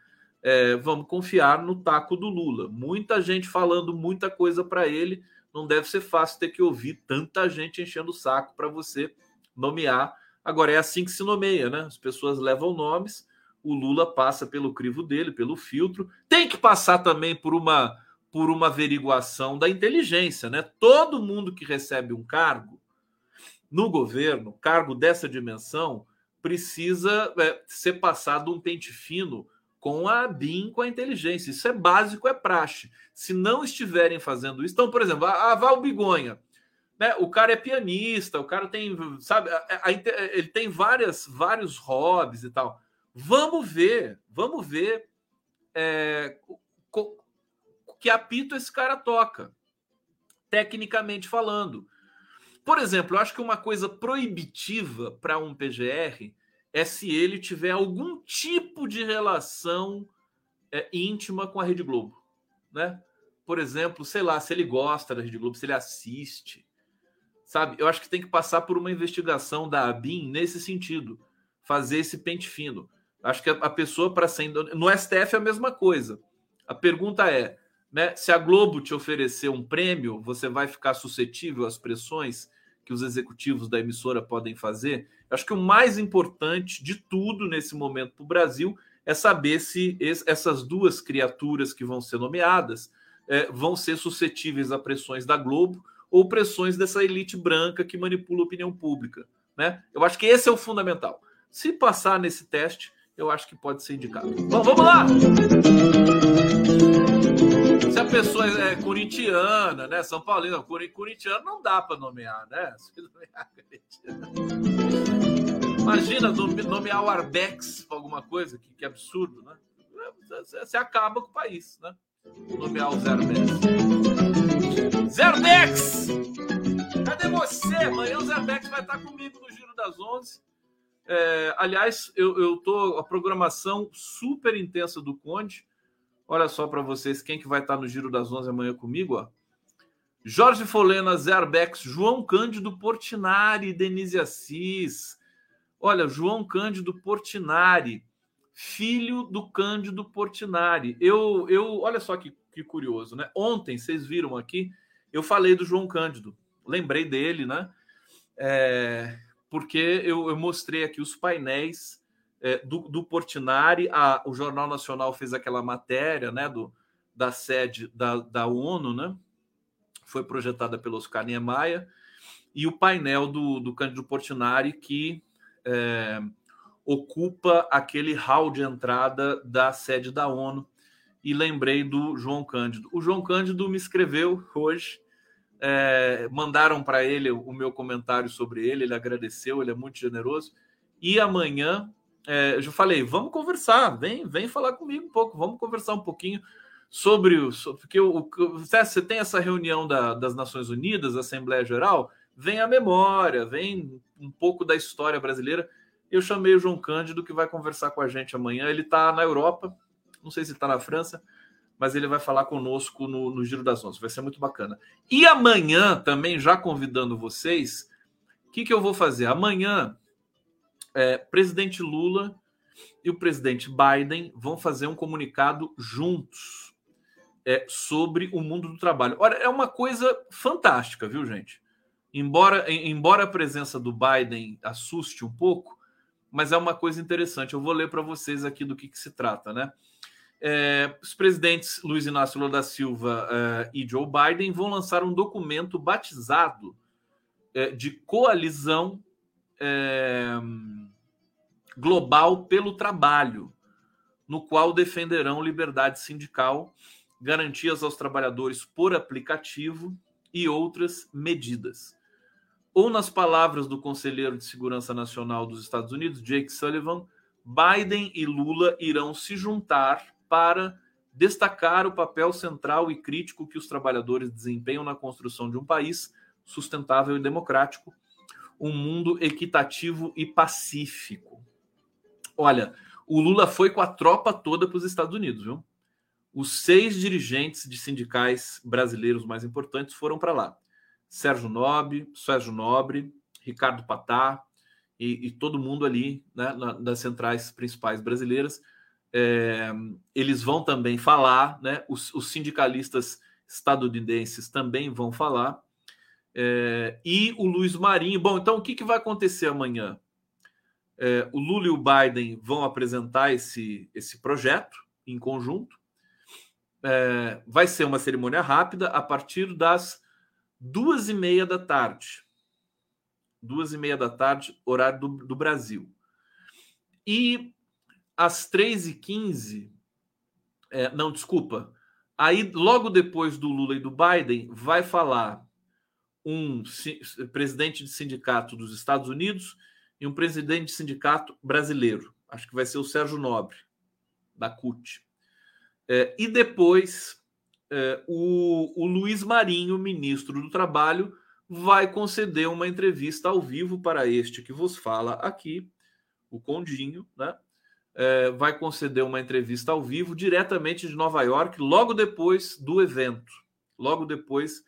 É, vamos confiar no taco do Lula. Muita gente falando muita coisa para ele. Não deve ser fácil ter que ouvir tanta gente enchendo o saco para você nomear. Agora é assim que se nomeia, né? As pessoas levam nomes, o Lula passa pelo crivo dele, pelo filtro. Tem que passar também por uma por uma averiguação da inteligência, né? Todo mundo que recebe um cargo no governo, cargo dessa dimensão, precisa é, ser passado um pente fino com a BIM, com a inteligência. Isso é básico, é praxe. Se não estiverem fazendo isso, então, por exemplo, a, a Val Bigonha, né? O cara é pianista, o cara tem, sabe, a, a, ele tem várias, vários hobbies e tal. Vamos ver, vamos ver é, que apito esse cara toca, tecnicamente falando. Por exemplo, eu acho que uma coisa proibitiva para um PGR é se ele tiver algum tipo de relação é, íntima com a Rede Globo, né? Por exemplo, sei lá, se ele gosta da Rede Globo, se ele assiste, sabe? Eu acho que tem que passar por uma investigação da ABIN nesse sentido, fazer esse pente fino. Acho que a pessoa para ser no STF é a mesma coisa. A pergunta é, né, se a Globo te oferecer um prêmio, você vai ficar suscetível às pressões que os executivos da emissora podem fazer? Acho que o mais importante de tudo nesse momento para o Brasil é saber se essas duas criaturas que vão ser nomeadas é, vão ser suscetíveis a pressões da Globo ou pressões dessa elite branca que manipula a opinião pública. Né? Eu acho que esse é o fundamental. Se passar nesse teste, eu acho que pode ser indicado. Bom, vamos lá! Se a pessoa é corintiana, né? São Paulino, corintiano não dá para nomear, né? Imagina nomear o Arbex para alguma coisa, que, que absurdo, né? Você acaba com o país, né? Nomear o Zerbex. Zerbex! Cadê você? Amanhã o Zerbex vai estar comigo no Giro das Onze. É, aliás, eu, eu tô a programação super intensa do Conde. Olha só para vocês quem que vai estar no Giro das Onze amanhã comigo, ó. Jorge Folena, Zé Arbex, João Cândido Portinari, Denise Assis. Olha, João Cândido Portinari, filho do Cândido Portinari. Eu, eu, olha só que, que curioso, né? Ontem, vocês viram aqui, eu falei do João Cândido, lembrei dele, né? É, porque eu, eu mostrei aqui os painéis é, do, do, Portinari. A, o Jornal Nacional fez aquela matéria né, do, da sede da, da ONU, né? Foi projetada pelo Oscar Niemeyer. E o painel do, do Cândido Portinari, que é, ocupa aquele hall de entrada da sede da ONU. E lembrei do João Cândido. O João Cândido me escreveu hoje é, mandaram para ele o meu comentário sobre ele, ele agradeceu, ele é muito generoso. E amanhã, é, eu falei, vamos conversar, vem, vem falar comigo um pouco, vamos conversar um pouquinho sobre o. Porque o, você tem essa reunião da, das Nações Unidas, Assembleia Geral, vem a memória, vem um pouco da história brasileira. Eu chamei o João Cândido, que vai conversar com a gente amanhã. Ele está na Europa, não sei se está na França, mas ele vai falar conosco no, no Giro das Onze. Vai ser muito bacana. E amanhã, também, já convidando vocês, o que, que eu vou fazer? Amanhã, é, presidente Lula e o presidente Biden vão fazer um comunicado juntos é, sobre o mundo do trabalho. Olha, é uma coisa fantástica, viu, gente? Embora, embora a presença do Biden assuste um pouco, mas é uma coisa interessante. Eu vou ler para vocês aqui do que, que se trata, né? É, os presidentes Luiz Inácio Lula da Silva uh, e Joe Biden vão lançar um documento batizado uh, de coalizão uh, global pelo trabalho, no qual defenderão liberdade sindical, garantias aos trabalhadores por aplicativo e outras medidas. Ou nas palavras do conselheiro de segurança nacional dos Estados Unidos, Jake Sullivan, Biden e Lula irão se juntar para destacar o papel central e crítico que os trabalhadores desempenham na construção de um país sustentável e democrático, um mundo equitativo e pacífico. Olha, o Lula foi com a tropa toda para os Estados Unidos, viu? Os seis dirigentes de sindicais brasileiros mais importantes foram para lá. Sérgio Nobre, Sérgio Nobre, Ricardo Patá e, e todo mundo ali né, na, das centrais principais brasileiras. É, eles vão também falar, né? Os, os, sindicalistas estadunidenses também vão falar. É, e o Luiz Marinho. Bom, então o que, que vai acontecer amanhã? É, o Lula e o Biden vão apresentar esse, esse projeto em conjunto. É, vai ser uma cerimônia rápida a partir das duas e meia da tarde. Duas e meia da tarde, horário do, do Brasil. E às três e quinze, é, não, desculpa, aí logo depois do Lula e do Biden, vai falar um presidente de sindicato dos Estados Unidos e um presidente de sindicato brasileiro. Acho que vai ser o Sérgio Nobre, da CUT. É, e depois é, o, o Luiz Marinho, ministro do Trabalho, vai conceder uma entrevista ao vivo para este que vos fala aqui, o Condinho, né? É, vai conceder uma entrevista ao vivo diretamente de Nova York, logo depois do evento. Logo depois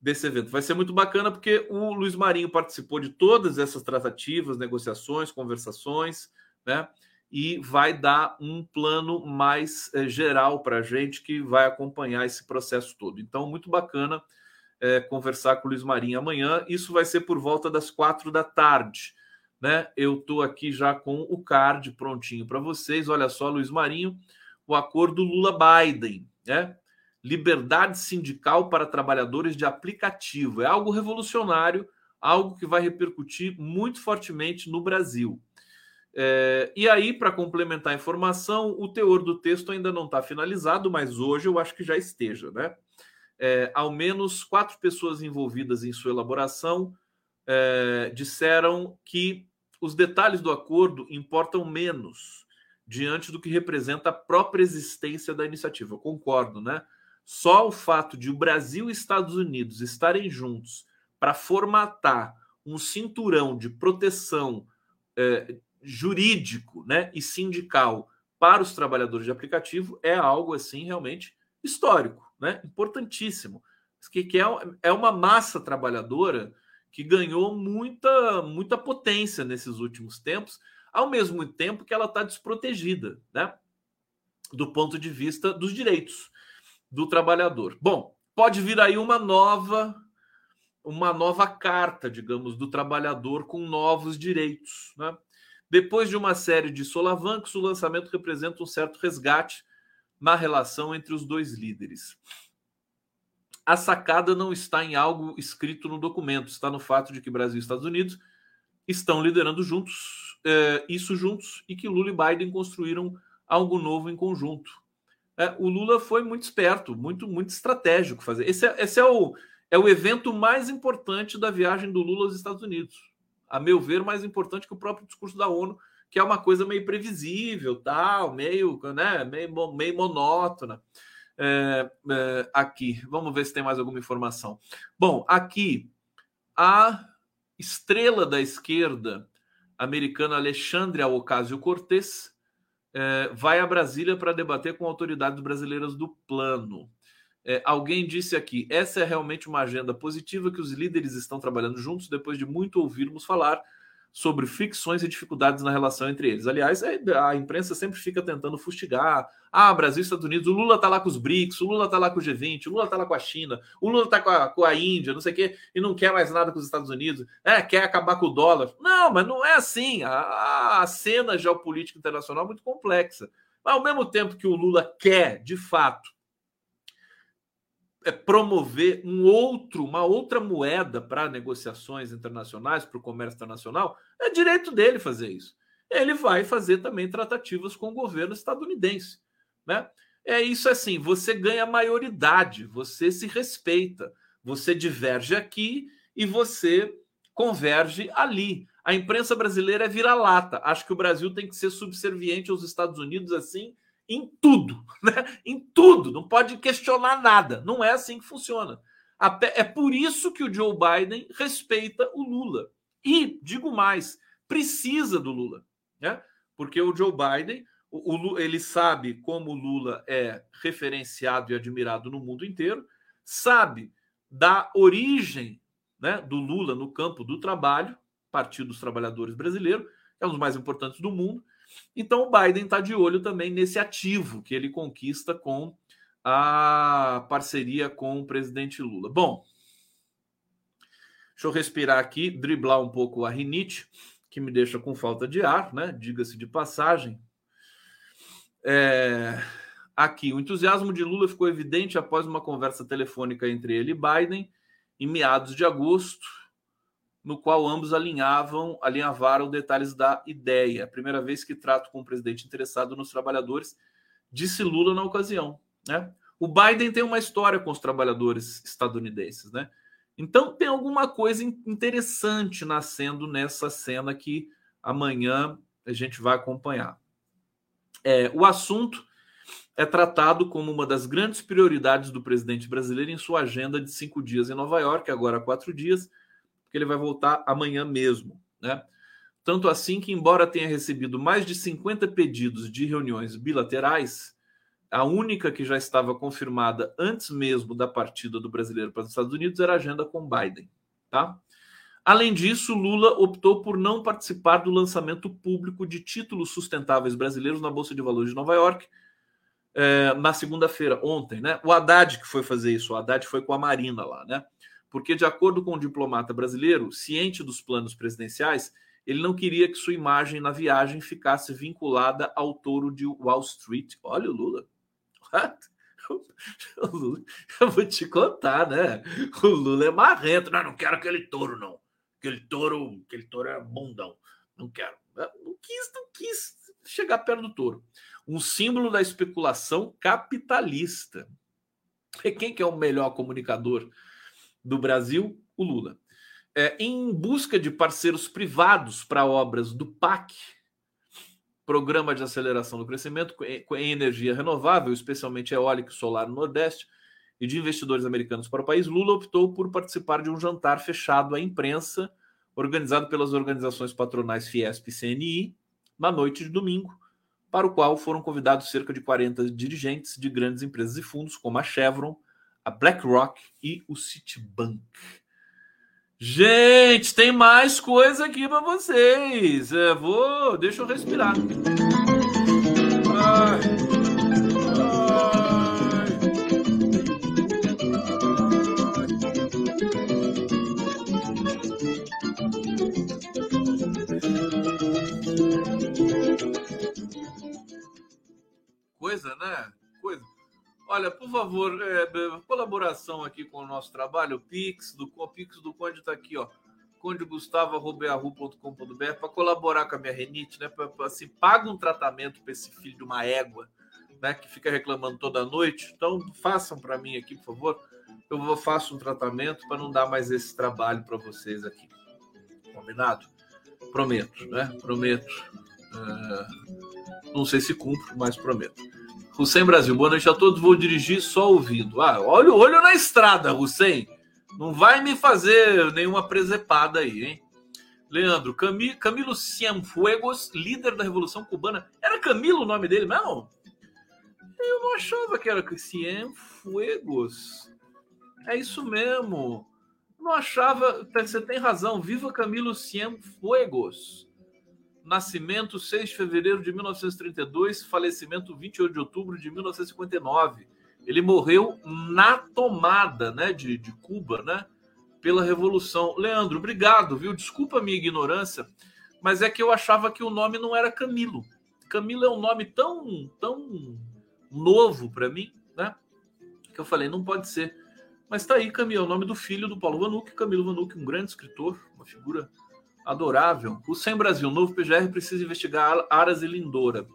desse evento. Vai ser muito bacana porque o Luiz Marinho participou de todas essas tratativas, negociações, conversações, né? e vai dar um plano mais é, geral para a gente que vai acompanhar esse processo todo. Então, muito bacana é, conversar com o Luiz Marinho amanhã. Isso vai ser por volta das quatro da tarde. Né? Eu estou aqui já com o card prontinho para vocês. Olha só, Luiz Marinho, o acordo Lula-Biden, né? Liberdade sindical para trabalhadores de aplicativo. É algo revolucionário, algo que vai repercutir muito fortemente no Brasil. É, e aí, para complementar a informação, o teor do texto ainda não está finalizado, mas hoje eu acho que já esteja, né? É, ao menos quatro pessoas envolvidas em sua elaboração é, disseram que os detalhes do acordo importam menos diante do que representa a própria existência da iniciativa. Eu concordo, né? Só o fato de o Brasil e Estados Unidos estarem juntos para formatar um cinturão de proteção é, jurídico né, e sindical para os trabalhadores de aplicativo é algo assim realmente histórico, né, importantíssimo. Que, que é, é uma massa trabalhadora que ganhou muita, muita potência nesses últimos tempos, ao mesmo tempo que ela está desprotegida, né? Do ponto de vista dos direitos do trabalhador. Bom, pode vir aí uma nova uma nova carta, digamos, do trabalhador com novos direitos, né? Depois de uma série de solavancos, o lançamento representa um certo resgate na relação entre os dois líderes. A sacada não está em algo escrito no documento, está no fato de que Brasil e Estados Unidos estão liderando juntos, é, isso juntos, e que Lula e Biden construíram algo novo em conjunto. É, o Lula foi muito esperto, muito, muito estratégico fazer. Esse, é, esse é, o, é o evento mais importante da viagem do Lula aos Estados Unidos a meu ver, mais importante que o próprio discurso da ONU, que é uma coisa meio previsível, tal, meio, né, meio, meio monótona. É, é, aqui, vamos ver se tem mais alguma informação. Bom, aqui a estrela da esquerda americana Alexandria Ocasio-Cortez é, vai a Brasília para debater com autoridades brasileiras do plano. É, alguém disse aqui: essa é realmente uma agenda positiva que os líderes estão trabalhando juntos depois de muito ouvirmos falar sobre fricções e dificuldades na relação entre eles. Aliás, é, a imprensa sempre fica tentando fustigar. Ah, Brasil e Estados Unidos, o Lula tá lá com os BRICS, o Lula tá lá com o G20, o Lula tá lá com a China, o Lula tá com a, com a Índia, não sei o quê, e não quer mais nada com os Estados Unidos. É, quer acabar com o dólar. Não, mas não é assim. A, a cena geopolítica internacional é muito complexa. Mas ao mesmo tempo que o Lula quer, de fato, promover um outro, uma outra moeda para negociações internacionais, para o comércio internacional, é direito dele fazer isso. Ele vai fazer também tratativas com o governo estadunidense, né? É isso assim, você ganha maioridade, você se respeita, você diverge aqui e você converge ali. A imprensa brasileira é vira-lata. Acho que o Brasil tem que ser subserviente aos Estados Unidos assim em tudo, né? Em tudo, não pode questionar nada. Não é assim que funciona. Até, é por isso que o Joe Biden respeita o Lula. E, digo mais, precisa do Lula. Né? Porque o Joe Biden, o, o, ele sabe como o Lula é referenciado e admirado no mundo inteiro, sabe da origem né, do Lula no campo do trabalho, Partido dos Trabalhadores Brasileiro, é um dos mais importantes do mundo. Então o Biden está de olho também nesse ativo que ele conquista com a parceria com o presidente Lula. Bom, deixa eu respirar aqui, driblar um pouco a rinite, que me deixa com falta de ar, né? Diga-se de passagem. É... Aqui, o entusiasmo de Lula ficou evidente após uma conversa telefônica entre ele e Biden em meados de agosto, no qual ambos alinhavam, alinhavaram detalhes da ideia. Primeira vez que trato com um presidente interessado nos trabalhadores, disse Lula na ocasião. Né? O Biden tem uma história com os trabalhadores estadunidenses, né? Então tem alguma coisa interessante nascendo nessa cena que amanhã a gente vai acompanhar. É, o assunto é tratado como uma das grandes prioridades do presidente brasileiro em sua agenda de cinco dias em Nova York, agora quatro dias, porque ele vai voltar amanhã mesmo, né? Tanto assim que, embora tenha recebido mais de 50 pedidos de reuniões bilaterais, a única que já estava confirmada antes mesmo da partida do brasileiro para os Estados Unidos era a agenda com Biden. Tá? Além disso, Lula optou por não participar do lançamento público de títulos sustentáveis brasileiros na Bolsa de Valores de Nova York é, na segunda-feira, ontem. Né? O Haddad que foi fazer isso, o Haddad foi com a Marina lá, né? Porque, de acordo com o diplomata brasileiro, ciente dos planos presidenciais, ele não queria que sua imagem na viagem ficasse vinculada ao touro de Wall Street. Olha o Lula. O Lula, eu vou te contar, né? O Lula é marrento. Não, não quero aquele touro, não. Aquele touro, aquele touro é bundão. Não quero. Não quis, não quis chegar perto do touro. Um símbolo da especulação capitalista. E quem que é o melhor comunicador do Brasil? O Lula. É, em busca de parceiros privados para obras do PAC, programa de aceleração do crescimento em energia renovável, especialmente eólica e solar no Nordeste, e de investidores americanos para o país, Lula optou por participar de um jantar fechado à imprensa, organizado pelas organizações patronais Fiesp e CNI, na noite de domingo, para o qual foram convidados cerca de 40 dirigentes de grandes empresas e fundos, como a Chevron, a BlackRock e o Citibank. Gente, tem mais coisa aqui para vocês. É, vou, deixa eu respirar. Ai. Ai. Coisa, né? Olha, por favor, é, colaboração aqui com o nosso trabalho, o Pix, do, o Pix do Conde está aqui, ó. condegustavo.com.br para colaborar com a minha renite, né? Pra, pra, assim, paga um tratamento para esse filho de uma égua, né? Que fica reclamando toda noite. Então, façam para mim aqui, por favor. Eu vou faço um tratamento para não dar mais esse trabalho para vocês aqui. Combinado? Prometo, né? Prometo. Uh, não sei se cumpro, mas prometo. Hussein Brasil, boa noite a todos. Vou dirigir só ouvindo. Ah, olha o olho na estrada, Hussein. Não vai me fazer nenhuma presepada aí, hein? Leandro, Cami, Camilo Cienfuegos, líder da Revolução Cubana. Era Camilo o nome dele mesmo? Eu não achava que era Cienfuegos. É isso mesmo. Não achava. Você tem razão. Viva Camilo Cienfuegos. Nascimento 6 de fevereiro de 1932, falecimento 28 de outubro de 1959. Ele morreu na tomada, né, de, de Cuba, né, pela revolução. Leandro, obrigado, viu? Desculpa a minha ignorância, mas é que eu achava que o nome não era Camilo. Camilo é um nome tão, tão novo para mim, né? Que eu falei, não pode ser. Mas tá aí, Camilo, é o nome do filho do Paulo Vanucci, Camilo Vanucci, um grande escritor, uma figura adorável. O Sem Brasil, novo PGR precisa investigar Aras e Lindora.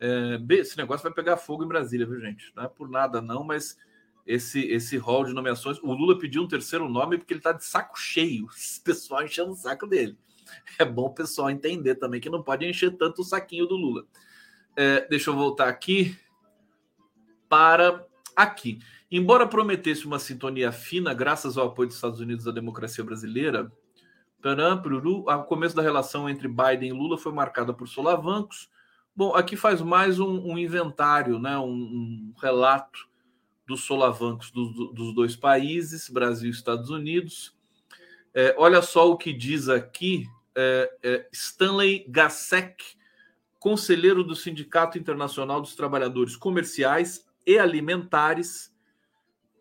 É, esse negócio vai pegar fogo em Brasília, viu, gente? Não é por nada, não, mas esse esse rol de nomeações. O Lula pediu um terceiro nome porque ele está de saco cheio. O pessoal enchendo o saco dele. É bom o pessoal entender também que não pode encher tanto o saquinho do Lula. É, deixa eu voltar aqui para aqui. Embora prometesse uma sintonia fina, graças ao apoio dos Estados Unidos à democracia brasileira, O começo da relação entre Biden e Lula foi marcada por solavancos. Bom, aqui faz mais um, um inventário, né? um, um relato dos solavancos do, dos dois países, Brasil e Estados Unidos. É, olha só o que diz aqui é, é, Stanley Gassek, conselheiro do Sindicato Internacional dos Trabalhadores Comerciais e Alimentares,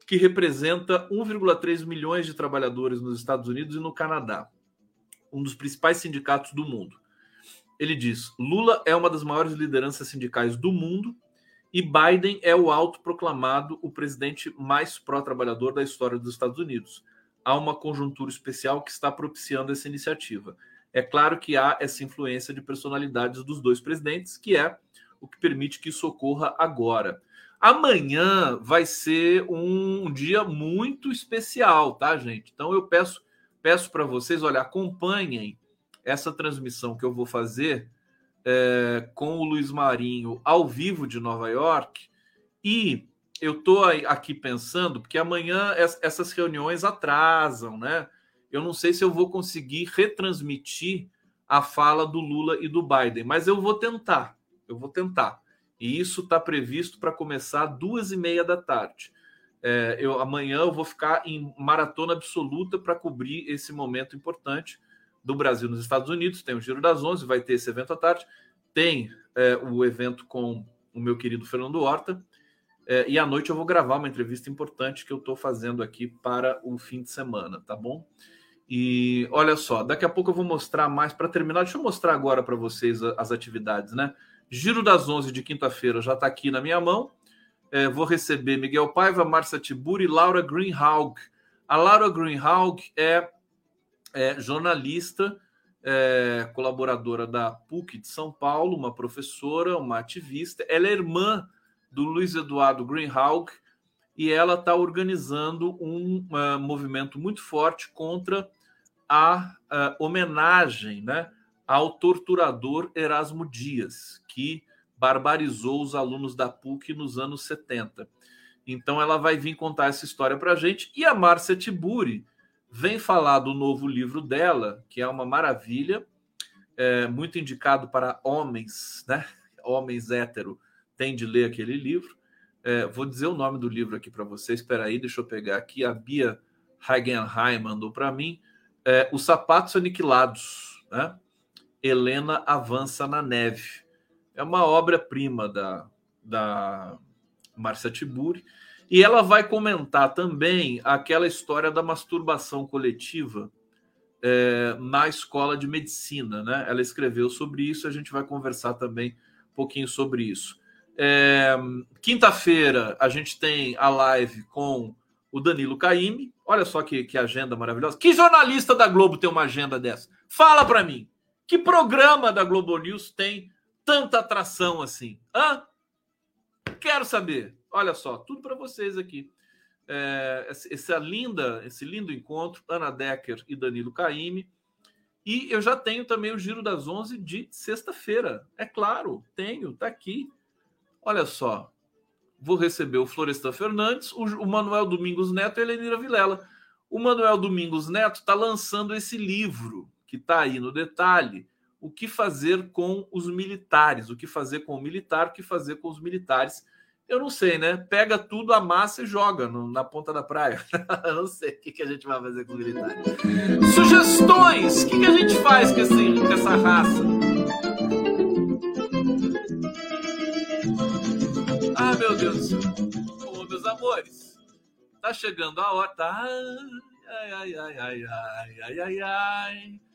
que representa 1,3 milhões de trabalhadores nos Estados Unidos e no Canadá, um dos principais sindicatos do mundo. Ele diz: Lula é uma das maiores lideranças sindicais do mundo e Biden é o autoproclamado o presidente mais pró-trabalhador da história dos Estados Unidos. Há uma conjuntura especial que está propiciando essa iniciativa. É claro que há essa influência de personalidades dos dois presidentes, que é o que permite que isso ocorra agora. Amanhã vai ser um dia muito especial, tá, gente? Então eu peço peço para vocês, olha, acompanhem essa transmissão que eu vou fazer é, com o Luiz Marinho ao vivo de Nova York. E eu estou aqui pensando, porque amanhã essas reuniões atrasam, né? Eu não sei se eu vou conseguir retransmitir a fala do Lula e do Biden, mas eu vou tentar. Eu vou tentar. E isso está previsto para começar duas e meia da tarde. É, eu, amanhã eu vou ficar em maratona absoluta para cobrir esse momento importante do Brasil nos Estados Unidos, tem o Giro das Onze, vai ter esse evento à tarde, tem é, o evento com o meu querido Fernando Horta, é, e à noite eu vou gravar uma entrevista importante que eu estou fazendo aqui para o fim de semana, tá bom? E olha só, daqui a pouco eu vou mostrar mais para terminar. Deixa eu mostrar agora para vocês as atividades, né? Giro das Onze de quinta-feira já está aqui na minha mão. É, vou receber Miguel Paiva, Márcia Tiburi e Laura Greenhalg. A Laura Greenhalg é é jornalista, é, colaboradora da PUC de São Paulo, uma professora, uma ativista. Ela é irmã do Luiz Eduardo Greenhalgh e ela está organizando um uh, movimento muito forte contra a uh, homenagem né, ao torturador Erasmo Dias, que barbarizou os alunos da PUC nos anos 70. Então ela vai vir contar essa história para a gente. E a Márcia Tiburi, vem falar do novo livro dela, que é uma maravilha, é, muito indicado para homens, né? Homens hétero tem de ler aquele livro. É, vou dizer o nome do livro aqui para vocês. Espera aí, deixa eu pegar aqui. A Bia Hagenheim mandou para mim. É, Os Sapatos Aniquilados, né? Helena avança na neve. É uma obra-prima da, da Marcia Tiburi. E ela vai comentar também aquela história da masturbação coletiva é, na escola de medicina, né? Ela escreveu sobre isso, a gente vai conversar também um pouquinho sobre isso. É, Quinta-feira a gente tem a live com o Danilo Caime. Olha só que, que agenda maravilhosa. Que jornalista da Globo tem uma agenda dessa? Fala para mim. Que programa da Globo News tem tanta atração assim? Hã? Quero saber. Olha só, tudo para vocês aqui. É, essa linda, esse lindo encontro, Ana Decker e Danilo Caime. E eu já tenho também o Giro das Onze de sexta-feira. É claro, tenho, tá aqui. Olha só, vou receber o Florestan Fernandes, o, o Manuel Domingos Neto e a Elenira Vilela. O Manuel Domingos Neto está lançando esse livro, que está aí no detalhe, o que fazer com os militares, o que fazer com o militar, o que fazer com os militares eu não sei, né? Pega tudo, amassa e joga no, na ponta da praia. eu não sei o que, que a gente vai fazer com o militar. Sugestões! O que, que a gente faz com, esse, com essa raça? Ah, meu Deus do céu. Ô, meus amores, tá chegando a hora. Tá... Ai, ai, ai, ai, ai, ai, ai, ai.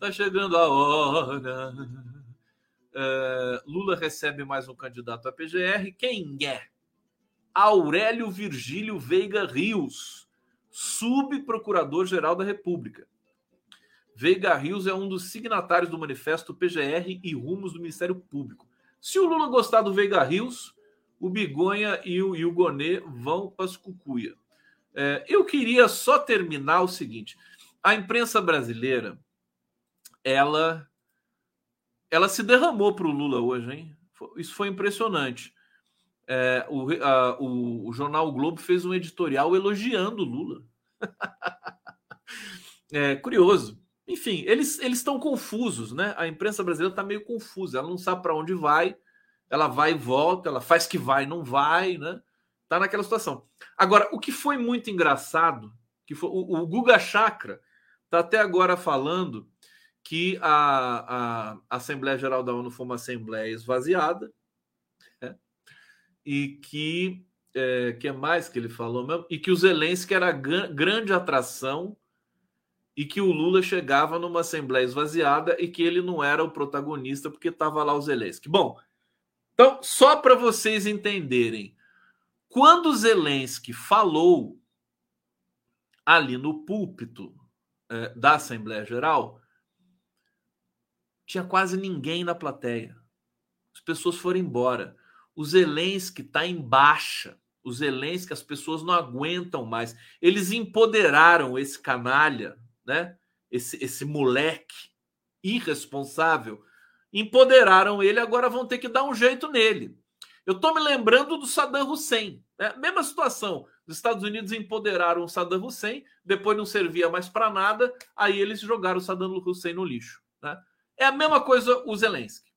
Tá chegando a hora Uh, Lula recebe mais um candidato à PGR. Quem é? Aurélio Virgílio Veiga Rios, subprocurador-geral da República. Veiga Rios é um dos signatários do manifesto PGR e rumos do Ministério Público. Se o Lula gostar do Veiga Rios, o Bigonha e o, e o Gonê vão para as cucuia. É, eu queria só terminar o seguinte: a imprensa brasileira, ela ela se derramou para o Lula hoje, hein? Isso foi impressionante. É, o, a, o, o, jornal o Globo fez um editorial elogiando o Lula. é curioso. enfim, eles eles estão confusos, né? A imprensa brasileira está meio confusa, ela não sabe para onde vai, ela vai e volta, ela faz que vai, não vai, né? Tá naquela situação. Agora, o que foi muito engraçado, que foi o, o Guga Chakra tá até agora falando que a, a Assembleia Geral da ONU foi uma assembleia esvaziada, né? e que é, que mais que ele falou mesmo? E que o Zelensky era a grande atração e que o Lula chegava numa assembleia esvaziada e que ele não era o protagonista porque estava lá o Zelensky. Bom, então só para vocês entenderem, quando o Zelensky falou ali no púlpito é, da Assembleia Geral, tinha quase ninguém na plateia. As pessoas foram embora. O Zelensky está em baixa. O Zelensky, as pessoas não aguentam mais. Eles empoderaram esse canalha né? Esse, esse moleque irresponsável, empoderaram ele, agora vão ter que dar um jeito nele. Eu estou me lembrando do Saddam Hussein. Né? Mesma situação. Os Estados Unidos empoderaram o Saddam Hussein, depois não servia mais para nada, aí eles jogaram o Saddam Hussein no lixo. Né? É a mesma coisa o Zelensky.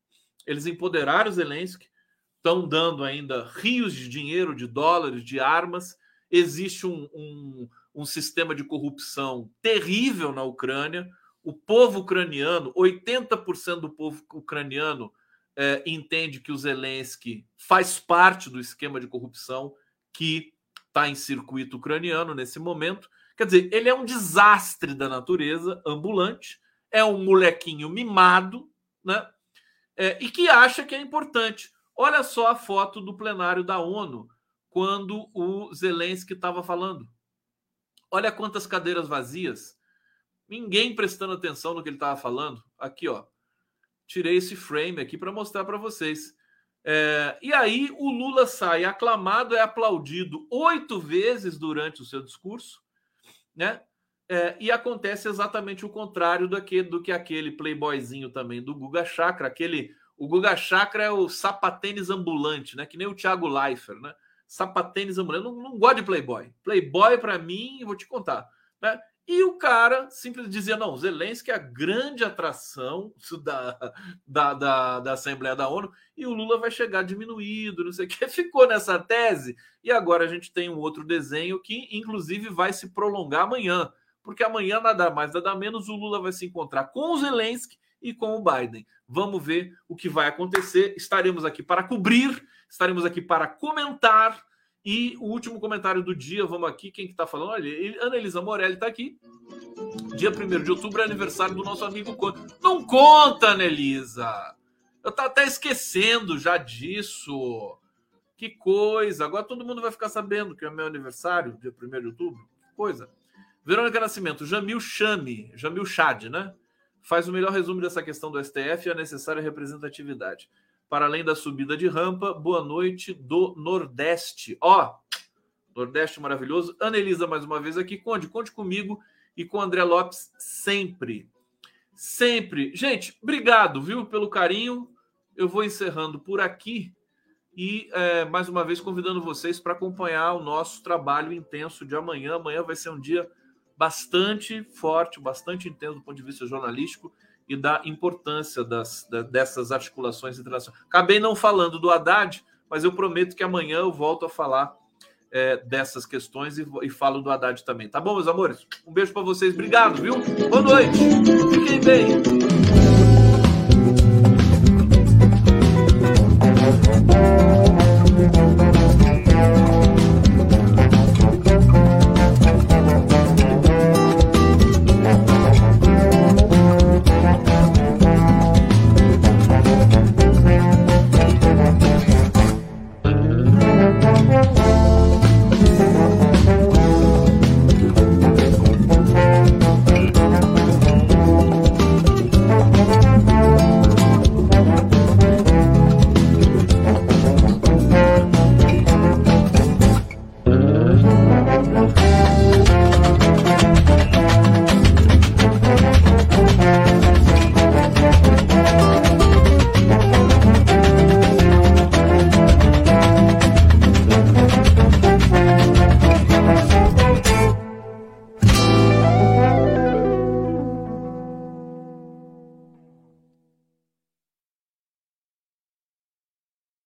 Eles empoderaram o Zelensky, estão dando ainda rios de dinheiro, de dólares, de armas. Existe um, um, um sistema de corrupção terrível na Ucrânia. O povo ucraniano, 80% do povo ucraniano é, entende que o Zelensky faz parte do esquema de corrupção que está em circuito ucraniano nesse momento. Quer dizer, ele é um desastre da natureza, ambulante, é um molequinho mimado, né? É, e que acha que é importante. Olha só a foto do plenário da ONU quando o Zelensky estava falando. Olha quantas cadeiras vazias. Ninguém prestando atenção no que ele estava falando. Aqui, ó. Tirei esse frame aqui para mostrar para vocês. É, e aí o Lula sai aclamado, é aplaudido oito vezes durante o seu discurso, né? É, e acontece exatamente o contrário do que, aquele playboyzinho também do Guga Chakra. Aquele, o Guga Chakra é o sapatênis ambulante, né? Que nem o Thiago Leifert, né? sapatênis ambulante. Eu não, não gosto de Playboy. Playboy, para mim, vou te contar. Né? E o cara simplesmente dizia: não, Zelensky é a grande atração da, da, da, da, Assembleia da ONU e o Lula vai chegar diminuído, não sei o que. Ficou nessa tese. E agora a gente tem um outro desenho que, inclusive, vai se prolongar amanhã. Porque amanhã, nada mais, nada menos, o Lula vai se encontrar com o Zelensky e com o Biden. Vamos ver o que vai acontecer. Estaremos aqui para cobrir estaremos aqui para comentar. E o último comentário do dia, vamos aqui, quem que tá falando? Olha, Ana Elisa Morelli está aqui. Dia 1 de outubro é aniversário do nosso amigo Conte. Não conta, Ana Elisa! Eu tá até esquecendo já disso. Que coisa! Agora todo mundo vai ficar sabendo que é meu aniversário, dia 1 de outubro. Que coisa. Verônica Nascimento, Jamil Chame, Jamil Chad, né? Faz o melhor resumo dessa questão do STF e a necessária representatividade para além da subida de rampa. Boa noite do Nordeste. Ó, Nordeste maravilhoso. Ana Elisa, mais uma vez aqui. Conde, conte comigo e com André Lopes sempre. Sempre. Gente, obrigado, viu, pelo carinho. Eu vou encerrando por aqui e é, mais uma vez convidando vocês para acompanhar o nosso trabalho intenso de amanhã. Amanhã vai ser um dia bastante forte, bastante intenso do ponto de vista jornalístico e da importância das, da, dessas articulações internacionais. Acabei não falando do Haddad, mas eu prometo que amanhã eu volto a falar é, dessas questões e, e, falo do Haddad também. Tá bom, meus amores? Um beijo para vocês. Obrigado, viu? Boa noite. Fiquem bem.